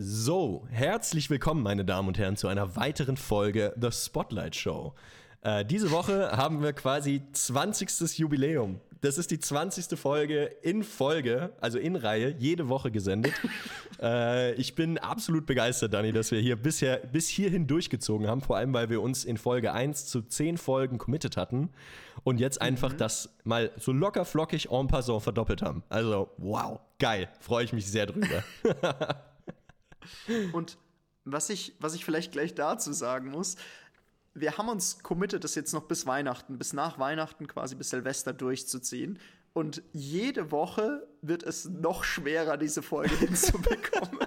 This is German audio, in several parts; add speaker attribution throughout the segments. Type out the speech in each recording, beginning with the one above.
Speaker 1: So, herzlich willkommen, meine Damen und Herren, zu einer weiteren Folge The Spotlight Show. Äh, diese Woche haben wir quasi 20. Jubiläum. Das ist die 20. Folge in Folge, also in Reihe, jede Woche gesendet. äh, ich bin absolut begeistert, Dani, dass wir hier bisher bis hierhin durchgezogen haben, vor allem weil wir uns in Folge 1 zu 10 Folgen committed hatten und jetzt einfach mhm. das mal so locker flockig en passant verdoppelt haben. Also, wow, geil, freue ich mich sehr drüber.
Speaker 2: und was ich, was ich vielleicht gleich dazu sagen muss, wir haben uns committed, das jetzt noch bis Weihnachten, bis nach Weihnachten quasi bis Silvester durchzuziehen. Und jede Woche wird es noch schwerer, diese Folge hinzubekommen.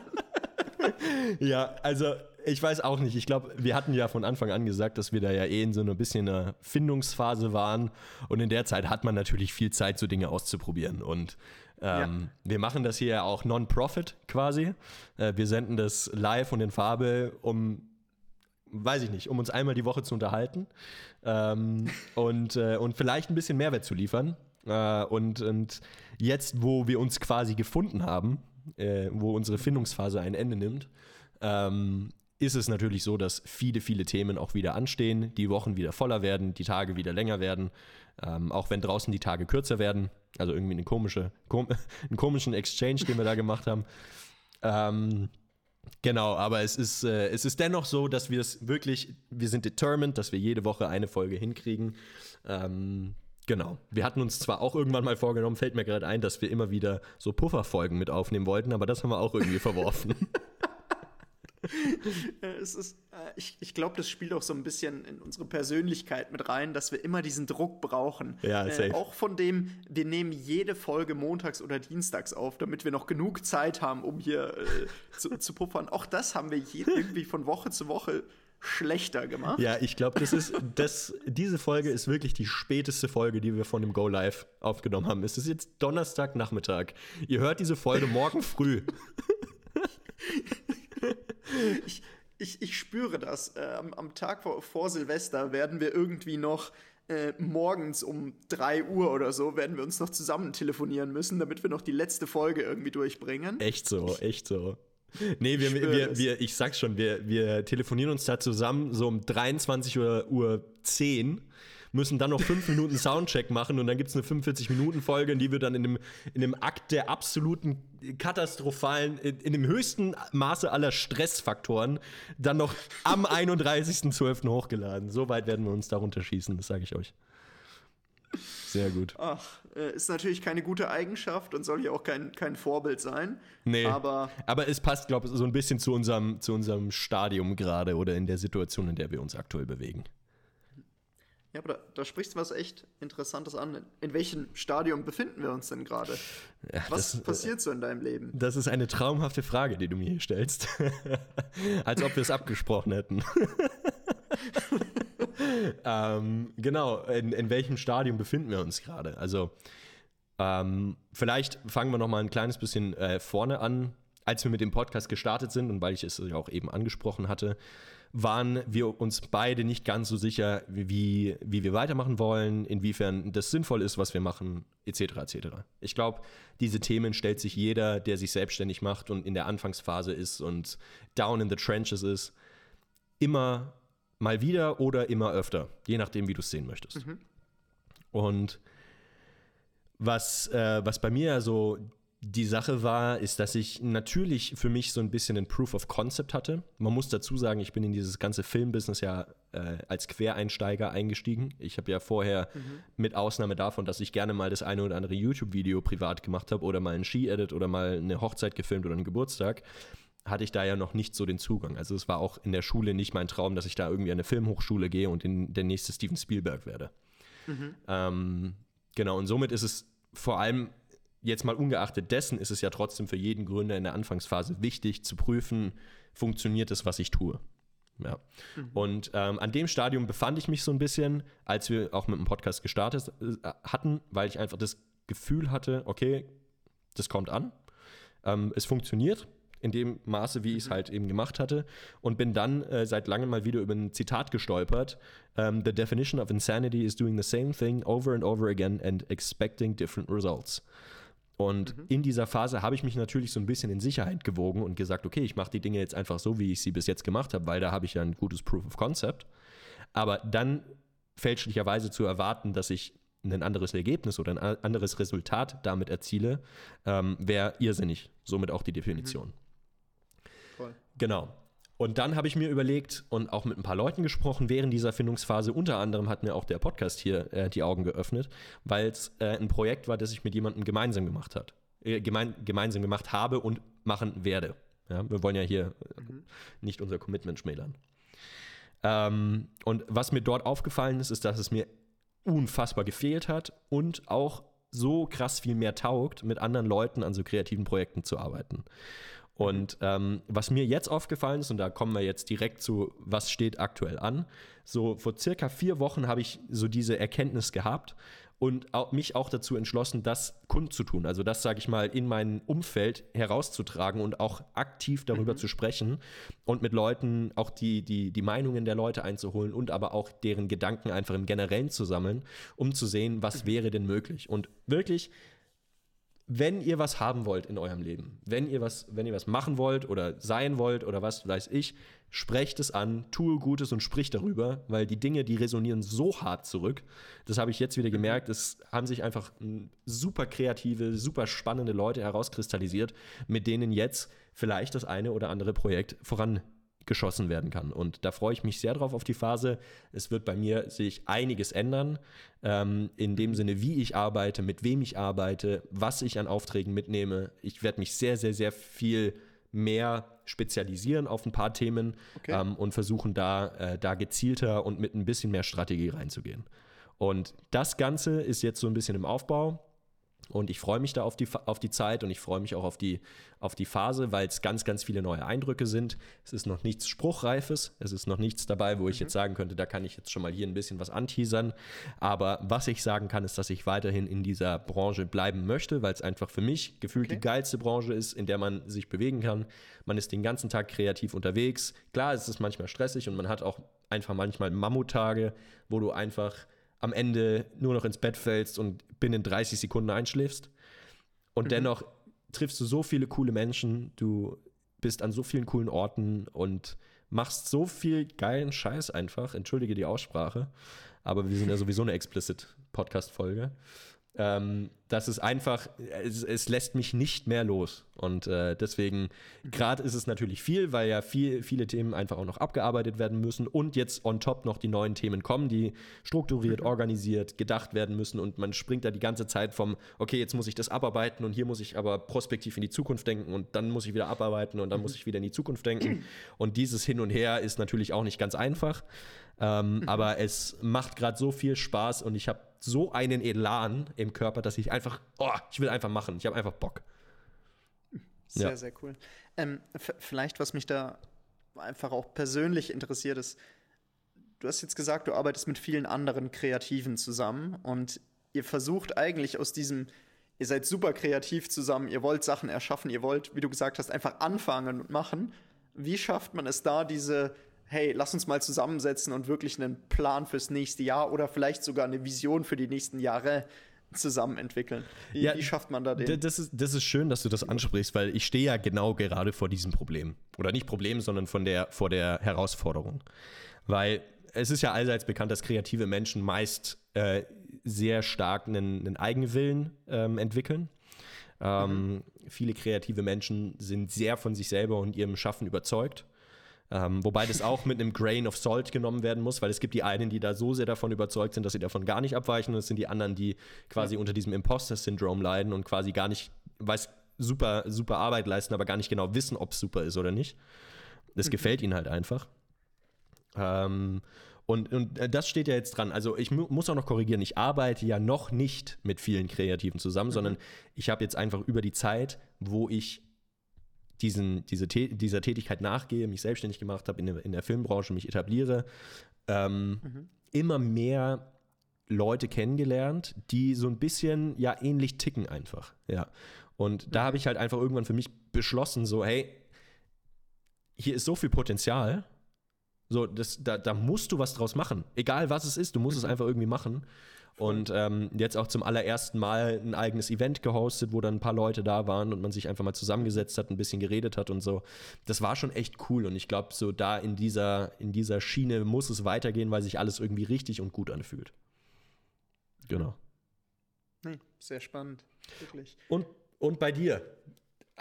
Speaker 1: ja, also ich weiß auch nicht. Ich glaube, wir hatten ja von Anfang an gesagt, dass wir da ja eh in so ein bisschen einer Findungsphase waren. Und in der Zeit hat man natürlich viel Zeit, so Dinge auszuprobieren. Und ähm, ja. wir machen das hier auch non-profit quasi. Äh, wir senden das live und in Farbe, um weiß ich nicht, um uns einmal die Woche zu unterhalten ähm, und, äh, und vielleicht ein bisschen Mehrwert zu liefern. Äh, und, und jetzt, wo wir uns quasi gefunden haben, äh, wo unsere Findungsphase ein Ende nimmt, ähm, ist es natürlich so, dass viele, viele Themen auch wieder anstehen, die Wochen wieder voller werden, die Tage wieder länger werden, ähm, auch wenn draußen die Tage kürzer werden. Also irgendwie eine komische, kom einen komischen Exchange, den wir da gemacht haben. Ähm, Genau, aber es ist, äh, es ist dennoch so, dass wir es wirklich, wir sind determined, dass wir jede Woche eine Folge hinkriegen. Ähm, genau. Wir hatten uns zwar auch irgendwann mal vorgenommen, fällt mir gerade ein, dass wir immer wieder so Pufferfolgen mit aufnehmen wollten, aber das haben wir auch irgendwie verworfen.
Speaker 2: es ist, äh, ich ich glaube, das spielt auch so ein bisschen in unsere Persönlichkeit mit rein, dass wir immer diesen Druck brauchen. Ja, äh, safe. Äh, auch von dem, wir nehmen jede Folge montags oder dienstags auf, damit wir noch genug Zeit haben, um hier äh, zu, zu puffern. Auch das haben wir irgendwie von Woche zu Woche schlechter gemacht.
Speaker 1: Ja, ich glaube, das ist das, diese Folge ist wirklich die späteste Folge, die wir von dem Go Live aufgenommen haben. Es ist jetzt Donnerstagnachmittag. Ihr hört diese Folge morgen früh.
Speaker 2: ich, ich, ich spüre das. Äh, am, am, Tag vor, vor, Silvester werden wir irgendwie noch äh, morgens um 3 Uhr oder so, werden wir uns noch zusammen telefonieren müssen, damit wir noch die letzte Folge irgendwie durchbringen.
Speaker 1: Echt so, echt so. Nee, wir, wir, wir, wir, ich sag's schon, wir, wir telefonieren uns da zusammen so um 23 Uhr 10 müssen dann noch fünf Minuten Soundcheck machen und dann gibt es eine 45-Minuten-Folge, in die wir dann in dem, in dem Akt der absoluten katastrophalen, in, in dem höchsten Maße aller Stressfaktoren dann noch am 31.12. hochgeladen. So weit werden wir uns darunter schießen, das sage ich euch. Sehr gut.
Speaker 2: Ach, äh, ist natürlich keine gute Eigenschaft und soll ja auch kein, kein Vorbild sein.
Speaker 1: Nee. Aber, aber es passt, glaube ich, so ein bisschen zu unserem, zu unserem Stadium gerade oder in der Situation, in der wir uns aktuell bewegen.
Speaker 2: Ja, aber da, da sprichst du was echt Interessantes an. In welchem Stadium befinden wir uns denn gerade? Ja, was das, passiert so in deinem Leben?
Speaker 1: Das ist eine traumhafte Frage, die du mir hier stellst. Als ob wir es abgesprochen hätten. ähm, genau, in, in welchem Stadium befinden wir uns gerade? Also, ähm, vielleicht fangen wir noch mal ein kleines bisschen äh, vorne an. Als wir mit dem Podcast gestartet sind und weil ich es ja auch eben angesprochen hatte, waren wir uns beide nicht ganz so sicher, wie, wie wir weitermachen wollen, inwiefern das sinnvoll ist, was wir machen, etc. etc. Ich glaube, diese Themen stellt sich jeder, der sich selbstständig macht und in der Anfangsphase ist und down in the trenches ist, immer mal wieder oder immer öfter, je nachdem, wie du es sehen möchtest. Mhm. Und was, äh, was bei mir so die Sache war, ist, dass ich natürlich für mich so ein bisschen ein Proof of Concept hatte. Man muss dazu sagen, ich bin in dieses ganze Filmbusiness ja äh, als Quereinsteiger eingestiegen. Ich habe ja vorher, mhm. mit Ausnahme davon, dass ich gerne mal das eine oder andere YouTube-Video privat gemacht habe oder mal ein Ski-Edit oder mal eine Hochzeit gefilmt oder einen Geburtstag, hatte ich da ja noch nicht so den Zugang. Also es war auch in der Schule nicht mein Traum, dass ich da irgendwie an eine Filmhochschule gehe und in der nächste Steven Spielberg werde. Mhm. Ähm, genau, und somit ist es vor allem jetzt mal ungeachtet dessen ist es ja trotzdem für jeden Gründer in der Anfangsphase wichtig zu prüfen, funktioniert es, was ich tue. Ja. Mhm. Und ähm, an dem Stadium befand ich mich so ein bisschen, als wir auch mit dem Podcast gestartet äh, hatten, weil ich einfach das Gefühl hatte, okay, das kommt an, ähm, es funktioniert in dem Maße, wie ich es mhm. halt eben gemacht hatte und bin dann äh, seit langem mal wieder über ein Zitat gestolpert. Um, ähm, the definition of insanity is doing the same thing over and over again and expecting different results. Und mhm. in dieser Phase habe ich mich natürlich so ein bisschen in Sicherheit gewogen und gesagt, okay, ich mache die Dinge jetzt einfach so, wie ich sie bis jetzt gemacht habe, weil da habe ich ja ein gutes Proof of Concept. Aber dann fälschlicherweise zu erwarten, dass ich ein anderes Ergebnis oder ein anderes Resultat damit erziele, ähm, wäre irrsinnig. Somit auch die Definition. Mhm. Genau. Und dann habe ich mir überlegt und auch mit ein paar Leuten gesprochen während dieser Findungsphase. Unter anderem hat mir auch der Podcast hier äh, die Augen geöffnet, weil es äh, ein Projekt war, das ich mit jemandem gemeinsam gemacht hat, äh, gemein, gemeinsam gemacht habe und machen werde. Ja, wir wollen ja hier mhm. nicht unser Commitment schmälern. Ähm, und was mir dort aufgefallen ist, ist, dass es mir unfassbar gefehlt hat und auch so krass viel mehr taugt, mit anderen Leuten an so kreativen Projekten zu arbeiten. Und ähm, was mir jetzt aufgefallen ist, und da kommen wir jetzt direkt zu, was steht aktuell an, so vor circa vier Wochen habe ich so diese Erkenntnis gehabt und auch, mich auch dazu entschlossen, das kundzutun. Also das, sage ich mal, in mein Umfeld herauszutragen und auch aktiv darüber mhm. zu sprechen und mit Leuten auch die, die, die Meinungen der Leute einzuholen und aber auch deren Gedanken einfach im Generellen zu sammeln, um zu sehen, was mhm. wäre denn möglich. Und wirklich wenn ihr was haben wollt in eurem Leben, wenn ihr was, wenn ihr was machen wollt oder sein wollt oder was weiß ich, sprecht es an, tue Gutes und sprich darüber, weil die Dinge, die resonieren so hart zurück. Das habe ich jetzt wieder gemerkt. Es haben sich einfach super kreative, super spannende Leute herauskristallisiert, mit denen jetzt vielleicht das eine oder andere Projekt voran geschossen werden kann. Und da freue ich mich sehr drauf auf die Phase. Es wird bei mir sich einiges ändern, ähm, in dem Sinne, wie ich arbeite, mit wem ich arbeite, was ich an Aufträgen mitnehme. Ich werde mich sehr, sehr, sehr viel mehr spezialisieren auf ein paar Themen okay. ähm, und versuchen da, äh, da gezielter und mit ein bisschen mehr Strategie reinzugehen. Und das Ganze ist jetzt so ein bisschen im Aufbau. Und ich freue mich da auf die, auf die Zeit und ich freue mich auch auf die, auf die Phase, weil es ganz, ganz viele neue Eindrücke sind. Es ist noch nichts Spruchreifes, es ist noch nichts dabei, wo ich mhm. jetzt sagen könnte, da kann ich jetzt schon mal hier ein bisschen was anteasern. Aber was ich sagen kann, ist, dass ich weiterhin in dieser Branche bleiben möchte, weil es einfach für mich gefühlt okay. die geilste Branche ist, in der man sich bewegen kann. Man ist den ganzen Tag kreativ unterwegs. Klar, es ist manchmal stressig und man hat auch einfach manchmal Mammuttage, wo du einfach am Ende nur noch ins Bett fällst und binnen 30 Sekunden einschläfst. Und mhm. dennoch triffst du so viele coole Menschen, du bist an so vielen coolen Orten und machst so viel geilen Scheiß einfach. Entschuldige die Aussprache, aber wir sind ja sowieso eine explicit Podcast-Folge. Ähm, das ist einfach, es, es, lässt mich nicht mehr los. Und äh, deswegen, gerade ist es natürlich viel, weil ja viel, viele Themen einfach auch noch abgearbeitet werden müssen und jetzt on top noch die neuen Themen kommen, die strukturiert, mhm. organisiert, gedacht werden müssen. Und man springt da die ganze Zeit vom, okay, jetzt muss ich das abarbeiten und hier muss ich aber prospektiv in die Zukunft denken und dann muss ich wieder abarbeiten und dann mhm. muss ich wieder in die Zukunft denken. Und dieses Hin und Her ist natürlich auch nicht ganz einfach. Ähm, mhm. Aber es macht gerade so viel Spaß und ich habe so einen Elan im Körper, dass ich einfach, oh, ich will einfach machen. Ich habe einfach Bock.
Speaker 2: Sehr, ja. sehr cool. Ähm, vielleicht, was mich da einfach auch persönlich interessiert, ist, du hast jetzt gesagt, du arbeitest mit vielen anderen Kreativen zusammen und ihr versucht eigentlich aus diesem, ihr seid super kreativ zusammen, ihr wollt Sachen erschaffen, ihr wollt, wie du gesagt hast, einfach anfangen und machen. Wie schafft man es da, diese hey, lass uns mal zusammensetzen und wirklich einen Plan fürs nächste Jahr oder vielleicht sogar eine Vision für die nächsten Jahre zusammen entwickeln. Wie, ja, wie schafft man da den?
Speaker 1: Das ist, das ist schön, dass du das ansprichst, weil ich stehe ja genau gerade vor diesem Problem. Oder nicht Problem, sondern von der, vor der Herausforderung. Weil es ist ja allseits bekannt, dass kreative Menschen meist äh, sehr stark einen, einen Eigenwillen ähm, entwickeln. Ähm, mhm. Viele kreative Menschen sind sehr von sich selber und ihrem Schaffen überzeugt ähm, wobei das auch mit einem Grain of Salt genommen werden muss, weil es gibt die einen, die da so sehr davon überzeugt sind, dass sie davon gar nicht abweichen. Und es sind die anderen, die quasi ja. unter diesem Imposter-Syndrom leiden und quasi gar nicht, weiß, super, super Arbeit leisten, aber gar nicht genau wissen, ob es super ist oder nicht. Das mhm. gefällt ihnen halt einfach. Ähm, und, und äh, das steht ja jetzt dran. Also ich mu muss auch noch korrigieren, ich arbeite ja noch nicht mit vielen Kreativen zusammen, mhm. sondern ich habe jetzt einfach über die Zeit, wo ich diesen, diese, dieser Tätigkeit nachgehe, mich selbstständig gemacht habe, in, der, in der Filmbranche mich etabliere, ähm, mhm. immer mehr Leute kennengelernt, die so ein bisschen ja ähnlich ticken einfach. Ja. Und mhm. da habe ich halt einfach irgendwann für mich beschlossen, so, hey, hier ist so viel Potenzial. So, das, da, da musst du was draus machen. Egal was es ist, du musst mhm. es einfach irgendwie machen. Und ähm, jetzt auch zum allerersten Mal ein eigenes Event gehostet, wo dann ein paar Leute da waren und man sich einfach mal zusammengesetzt hat, ein bisschen geredet hat und so. Das war schon echt cool. Und ich glaube, so da in dieser, in dieser Schiene muss es weitergehen, weil sich alles irgendwie richtig und gut anfühlt. Genau.
Speaker 2: Nee, sehr spannend. Wirklich.
Speaker 1: Und, und bei dir?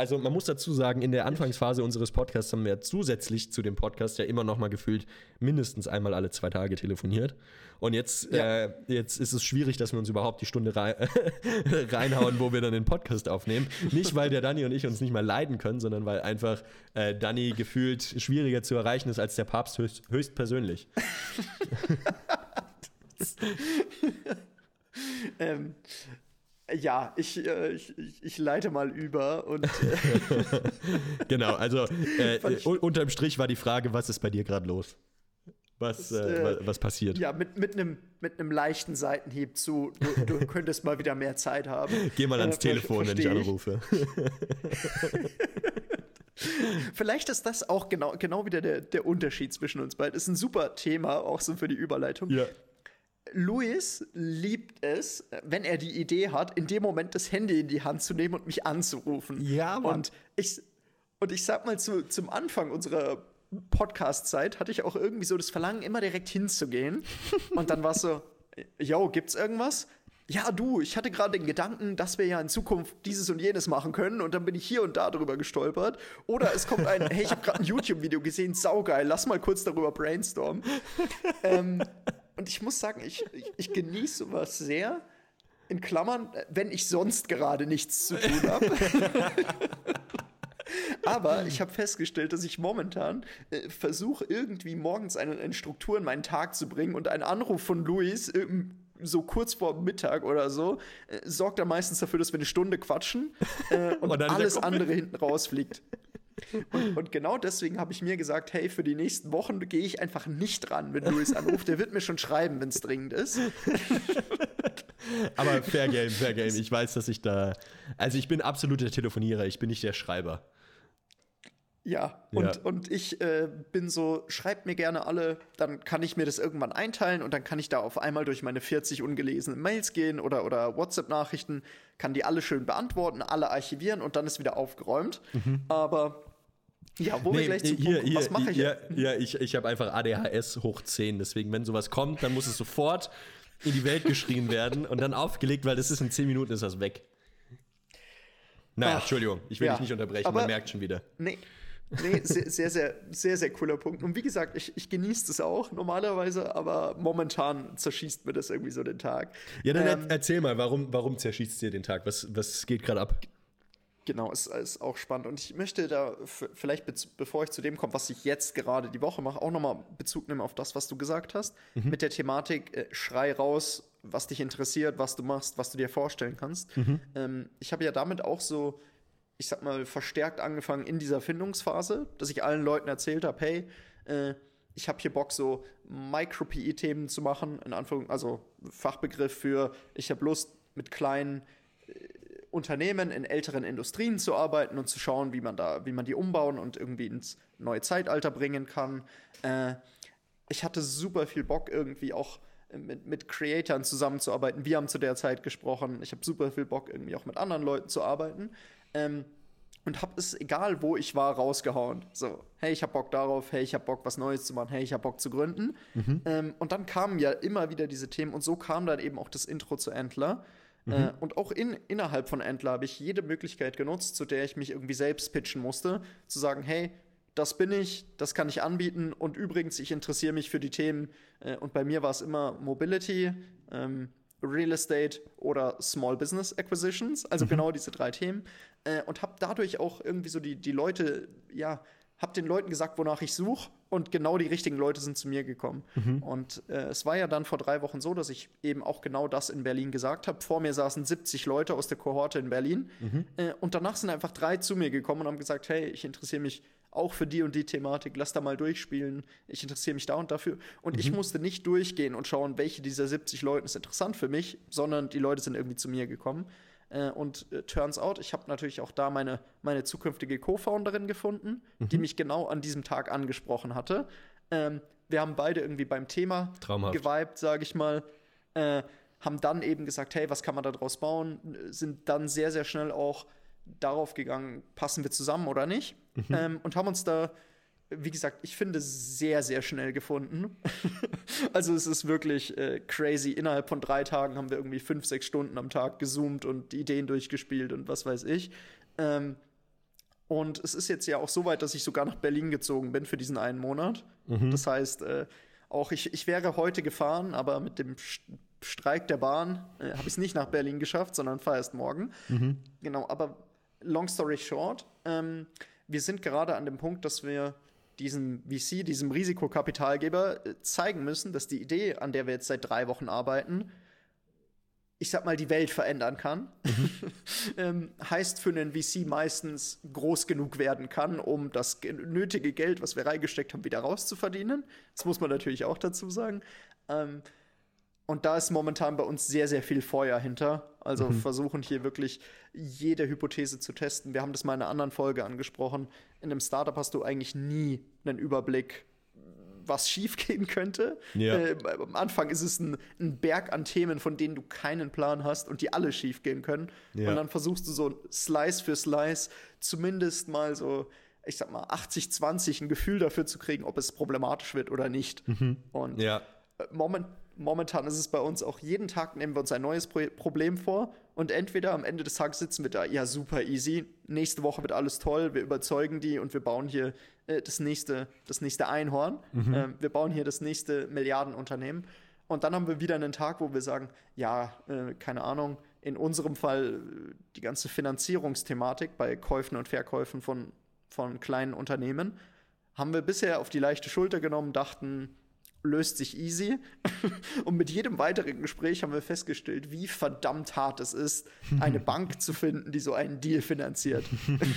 Speaker 1: Also man muss dazu sagen, in der Anfangsphase unseres Podcasts haben wir zusätzlich zu dem Podcast ja immer noch mal gefühlt mindestens einmal alle zwei Tage telefoniert. Und jetzt, ja. äh, jetzt ist es schwierig, dass wir uns überhaupt die Stunde rein, reinhauen, wo wir dann den Podcast aufnehmen. Nicht, weil der Danny und ich uns nicht mehr leiden können, sondern weil einfach äh, Danny gefühlt schwieriger zu erreichen ist als der Papst höchst, höchstpersönlich.
Speaker 2: ähm, ja, ich, äh, ich, ich, leite mal über und. Äh,
Speaker 1: genau, also äh, unterm Strich war die Frage, was ist bei dir gerade los? Was, das, äh, was passiert?
Speaker 2: Ja, mit, mit einem mit leichten Seitenhieb zu, du, du könntest mal wieder mehr Zeit haben.
Speaker 1: Geh mal ans äh, Telefon, wenn ich anrufe.
Speaker 2: Vielleicht ist das auch genau, genau wieder der, der Unterschied zwischen uns beiden. Ist ein super Thema, auch so für die Überleitung. Ja. Luis liebt es, wenn er die Idee hat, in dem Moment das Handy in die Hand zu nehmen und mich anzurufen.
Speaker 1: Ja, Mann.
Speaker 2: Und ich, und ich sag mal, zu, zum Anfang unserer Podcast-Zeit hatte ich auch irgendwie so das Verlangen, immer direkt hinzugehen. und dann war es so, yo, gibt's irgendwas? Ja, du, ich hatte gerade den Gedanken, dass wir ja in Zukunft dieses und jenes machen können und dann bin ich hier und da drüber gestolpert. Oder es kommt ein, hey, ich habe gerade ein YouTube-Video gesehen, saugeil, lass mal kurz darüber brainstormen. ähm, und ich muss sagen, ich, ich, ich genieße sowas sehr. In Klammern, wenn ich sonst gerade nichts zu tun habe. Aber ich habe festgestellt, dass ich momentan äh, versuche, irgendwie morgens eine, eine, Struktur in meinen Tag zu bringen und ein Anruf von Luis äh, so kurz vor Mittag oder so äh, sorgt dann meistens dafür, dass wir eine Stunde quatschen äh, und, und alles andere hinten rausfliegt. Und, und genau deswegen habe ich mir gesagt, hey, für die nächsten Wochen gehe ich einfach nicht ran, wenn Luis anruft. Der wird mir schon schreiben, wenn es dringend ist.
Speaker 1: Aber fair game, fair game. Ich weiß, dass ich da. Also ich bin absoluter Telefonierer, ich bin nicht der Schreiber.
Speaker 2: Ja, und, ja. und ich äh, bin so, schreibt mir gerne alle, dann kann ich mir das irgendwann einteilen und dann kann ich da auf einmal durch meine 40 ungelesenen Mails gehen oder, oder WhatsApp-Nachrichten, kann die alle schön beantworten, alle archivieren und dann ist wieder aufgeräumt. Mhm. Aber ja, wo nee, wir gleich
Speaker 1: hier, Punkt, hier, was mache ich? Ja, ja ich, ich habe einfach ADHS hoch 10, deswegen, wenn sowas kommt, dann muss es sofort in die Welt geschrien werden und dann aufgelegt, weil das ist in 10 Minuten ist das weg. Naja, Ach, Entschuldigung, ich will ja, dich nicht unterbrechen, aber, man merkt schon wieder.
Speaker 2: Nee, Nee, sehr, sehr, sehr, sehr, sehr cooler Punkt. Und wie gesagt, ich, ich genieße das auch normalerweise, aber momentan zerschießt mir das irgendwie so den Tag.
Speaker 1: Ja, dann ähm, erzähl mal, warum, warum zerschießt dir den Tag? Was, was geht gerade ab?
Speaker 2: Genau, ist, ist auch spannend. Und ich möchte da vielleicht, bevor ich zu dem komme, was ich jetzt gerade die Woche mache, auch nochmal Bezug nehmen auf das, was du gesagt hast. Mhm. Mit der Thematik, äh, schrei raus, was dich interessiert, was du machst, was du dir vorstellen kannst. Mhm. Ähm, ich habe ja damit auch so ich sag mal, verstärkt angefangen in dieser Findungsphase, dass ich allen Leuten erzählt habe, hey, äh, ich habe hier Bock, so Micro-PE-Themen zu machen, in Anführungszeichen, also Fachbegriff für, ich habe Lust, mit kleinen Unternehmen in älteren Industrien zu arbeiten und zu schauen, wie man da, wie man die umbauen und irgendwie ins neue Zeitalter bringen kann. Äh, ich hatte super viel Bock, irgendwie auch mit, mit Creatoren zusammenzuarbeiten. Wir haben zu der Zeit gesprochen. Ich habe super viel Bock, irgendwie auch mit anderen Leuten zu arbeiten. Ähm, und hab es, egal wo ich war, rausgehauen. So, hey, ich hab Bock darauf, hey, ich hab Bock, was Neues zu machen, hey, ich hab Bock zu gründen. Mhm. Ähm, und dann kamen ja immer wieder diese Themen und so kam dann eben auch das Intro zu Entler. Mhm. Äh, und auch in, innerhalb von Entler habe ich jede Möglichkeit genutzt, zu der ich mich irgendwie selbst pitchen musste, zu sagen, hey, das bin ich, das kann ich anbieten und übrigens, ich interessiere mich für die Themen äh, und bei mir war es immer Mobility, ähm, Real Estate oder Small Business Acquisitions, also mhm. genau diese drei Themen. Äh, und habe dadurch auch irgendwie so die, die Leute, ja, habe den Leuten gesagt, wonach ich suche und genau die richtigen Leute sind zu mir gekommen. Mhm. Und äh, es war ja dann vor drei Wochen so, dass ich eben auch genau das in Berlin gesagt habe. Vor mir saßen 70 Leute aus der Kohorte in Berlin mhm. äh, und danach sind einfach drei zu mir gekommen und haben gesagt, hey, ich interessiere mich auch für die und die Thematik, lass da mal durchspielen, ich interessiere mich da und dafür. Und mhm. ich musste nicht durchgehen und schauen, welche dieser 70 Leute ist interessant für mich, sondern die Leute sind irgendwie zu mir gekommen. Äh, und äh, turns out, ich habe natürlich auch da meine, meine zukünftige Co-Founderin gefunden, mhm. die mich genau an diesem Tag angesprochen hatte. Ähm, wir haben beide irgendwie beim Thema
Speaker 1: Traumhaft.
Speaker 2: geweibt, sage ich mal. Äh, haben dann eben gesagt, hey, was kann man daraus bauen? Sind dann sehr, sehr schnell auch darauf gegangen, passen wir zusammen oder nicht? Mhm. Ähm, und haben uns da, wie gesagt, ich finde, sehr, sehr schnell gefunden. also es ist wirklich äh, crazy. Innerhalb von drei Tagen haben wir irgendwie fünf, sechs Stunden am Tag gezoomt und Ideen durchgespielt und was weiß ich. Ähm, und es ist jetzt ja auch so weit, dass ich sogar nach Berlin gezogen bin für diesen einen Monat. Mhm. Das heißt, äh, auch ich, ich wäre heute gefahren, aber mit dem Streik der Bahn äh, habe ich es nicht nach Berlin geschafft, sondern fahre erst morgen. Mhm. Genau, aber long story short, ähm, wir sind gerade an dem Punkt, dass wir diesem VC, diesem Risikokapitalgeber äh, zeigen müssen, dass die Idee, an der wir jetzt seit drei Wochen arbeiten, ich sag mal, die Welt verändern kann. Mhm. ähm, heißt für einen VC meistens groß genug werden kann, um das nötige Geld, was wir reingesteckt haben, wieder rauszuverdienen. Das muss man natürlich auch dazu sagen. Ähm, und da ist momentan bei uns sehr, sehr viel Feuer hinter. Also mhm. versuchen hier wirklich jede Hypothese zu testen. Wir haben das mal in einer anderen Folge angesprochen. In einem Startup hast du eigentlich nie einen Überblick was schiefgehen könnte. Ja. Äh, am Anfang ist es ein, ein, Berg an Themen, von denen du keinen Plan hast und die alle schiefgehen können. Ja. Und dann versuchst du so Slice für Slice zumindest mal so, ich sag mal, 80, 20 ein Gefühl dafür zu kriegen, ob es problematisch wird oder nicht. Mhm. Und ja. Äh, moment, momentan ist es bei uns auch jeden Tag nehmen wir uns ein neues Pro Problem vor und entweder am Ende des Tages sitzen wir da, ja, super easy, nächste Woche wird alles toll, wir überzeugen die und wir bauen hier äh, das, nächste, das nächste Einhorn, mhm. äh, wir bauen hier das nächste Milliardenunternehmen. Und dann haben wir wieder einen Tag, wo wir sagen, ja, äh, keine Ahnung, in unserem Fall äh, die ganze Finanzierungsthematik bei Käufen und Verkäufen von, von kleinen Unternehmen haben wir bisher auf die leichte Schulter genommen, dachten, löst sich easy. Und mit jedem weiteren Gespräch haben wir festgestellt, wie verdammt hart es ist, eine Bank zu finden, die so einen Deal finanziert.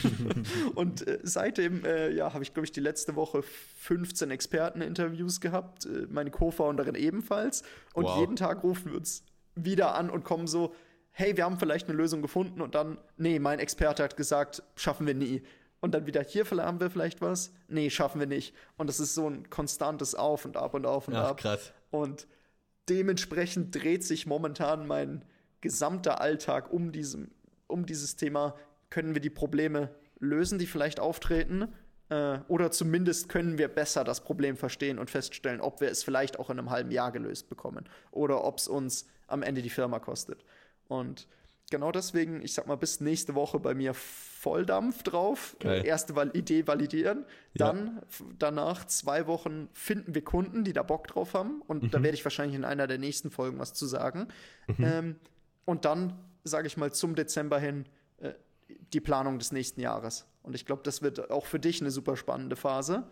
Speaker 2: und äh, seitdem, äh, ja, habe ich, glaube ich, die letzte Woche 15 Experteninterviews gehabt, äh, meine Co-Founderin ebenfalls. Und wow. jeden Tag rufen wir uns wieder an und kommen so, hey, wir haben vielleicht eine Lösung gefunden und dann, nee, mein Experte hat gesagt, schaffen wir nie und dann wieder hier haben wir vielleicht was. Nee, schaffen wir nicht. Und das ist so ein konstantes Auf und Ab und Auf und Ach, Ab. Krass. Und dementsprechend dreht sich momentan mein gesamter Alltag um, diesem, um dieses Thema. Können wir die Probleme lösen, die vielleicht auftreten? Äh, oder zumindest können wir besser das Problem verstehen und feststellen, ob wir es vielleicht auch in einem halben Jahr gelöst bekommen. Oder ob es uns am Ende die Firma kostet. Und genau deswegen, ich sag mal, bis nächste Woche bei mir Volldampf drauf. Geil. Erste Val Idee validieren. Dann ja. danach zwei Wochen finden wir Kunden, die da Bock drauf haben. Und mhm. da werde ich wahrscheinlich in einer der nächsten Folgen was zu sagen. Mhm. Ähm, und dann, sage ich mal, zum Dezember hin äh, die Planung des nächsten Jahres. Und ich glaube, das wird auch für dich eine super spannende Phase.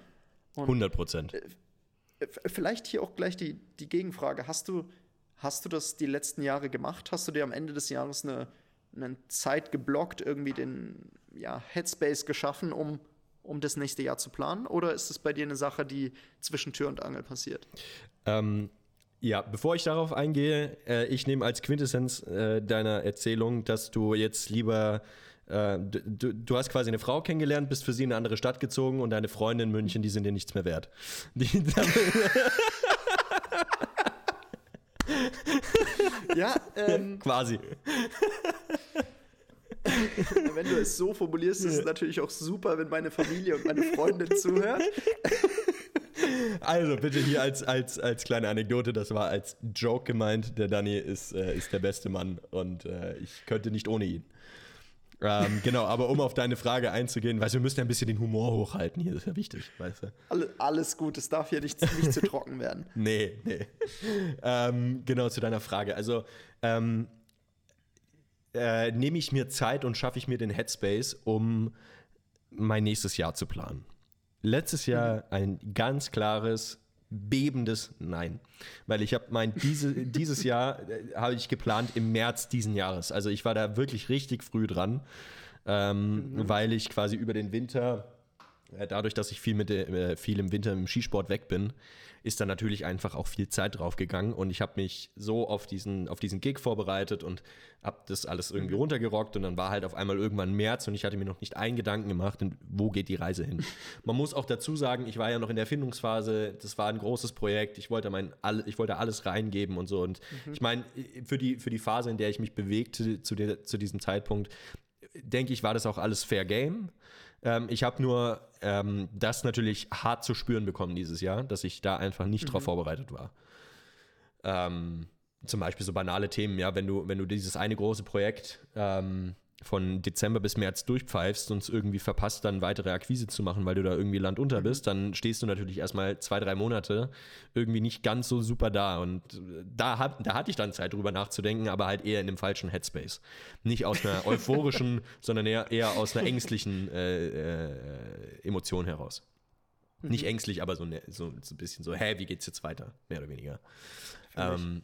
Speaker 1: Und 100 Prozent. Äh,
Speaker 2: vielleicht hier auch gleich die, die Gegenfrage. Hast du, hast du das die letzten Jahre gemacht? Hast du dir am Ende des Jahres eine, eine Zeit geblockt, irgendwie den ja, Headspace geschaffen, um, um das nächste Jahr zu planen? Oder ist es bei dir eine Sache, die zwischen Tür und Angel passiert?
Speaker 1: Ähm, ja, bevor ich darauf eingehe, äh, ich nehme als Quintessenz äh, deiner Erzählung, dass du jetzt lieber äh, Du, du, hast quasi eine Frau kennengelernt, bist für sie in eine andere Stadt gezogen und deine Freunde in München, die sind dir nichts mehr wert. Die,
Speaker 2: ja, ähm,
Speaker 1: quasi.
Speaker 2: wenn du es so formulierst, ist es natürlich auch super, wenn meine Familie und meine Freundin zuhört.
Speaker 1: Also bitte hier als, als, als kleine Anekdote, das war als Joke gemeint. Der Danny ist, äh, ist der beste Mann und äh, ich könnte nicht ohne ihn. Ähm, genau, aber um auf deine Frage einzugehen, weißt du, wir müssen ja ein bisschen den Humor hochhalten hier, das ist ja wichtig, weißt du.
Speaker 2: Alle, alles gut, es darf hier nicht, nicht zu trocken werden.
Speaker 1: Nee, nee. Ähm, genau, zu deiner Frage. Also, ähm, äh, nehme ich mir Zeit und schaffe ich mir den Headspace, um mein nächstes Jahr zu planen. Letztes Jahr mhm. ein ganz klares, bebendes Nein. Weil ich habe mein, diese, dieses Jahr äh, habe ich geplant im März diesen Jahres. Also ich war da wirklich richtig früh dran, ähm, mhm. weil ich quasi über den Winter dadurch, dass ich viel, mit, äh, viel im Winter im Skisport weg bin, ist da natürlich einfach auch viel Zeit drauf gegangen und ich habe mich so auf diesen, auf diesen Gig vorbereitet und habe das alles irgendwie mhm. runtergerockt und dann war halt auf einmal irgendwann März und ich hatte mir noch nicht einen Gedanken gemacht, wo geht die Reise hin. Man muss auch dazu sagen, ich war ja noch in der Findungsphase, das war ein großes Projekt, ich wollte, mein, ich wollte alles reingeben und so und mhm. ich meine, für die, für die Phase, in der ich mich bewegte zu, der, zu diesem Zeitpunkt, denke ich, war das auch alles Fair Game. Ähm, ich habe nur ähm, das natürlich hart zu spüren bekommen dieses Jahr, dass ich da einfach nicht mhm. drauf vorbereitet war. Ähm, zum Beispiel so banale Themen, ja, wenn du, wenn du dieses eine große Projekt ähm, von Dezember bis März durchpfeifst und es irgendwie verpasst, dann weitere Akquise zu machen, weil du da irgendwie Land unter mhm. bist, dann stehst du natürlich erstmal zwei, drei Monate irgendwie nicht ganz so super da. Und da, hat, da hatte ich dann Zeit, drüber nachzudenken, aber halt eher in dem falschen Headspace. Nicht aus einer euphorischen, sondern eher, eher aus einer ängstlichen äh, äh, Emotion heraus. Mhm. Nicht ängstlich, aber so, ne, so, so, ein bisschen so, hä, wie geht's jetzt weiter? Mehr oder weniger. Ähm,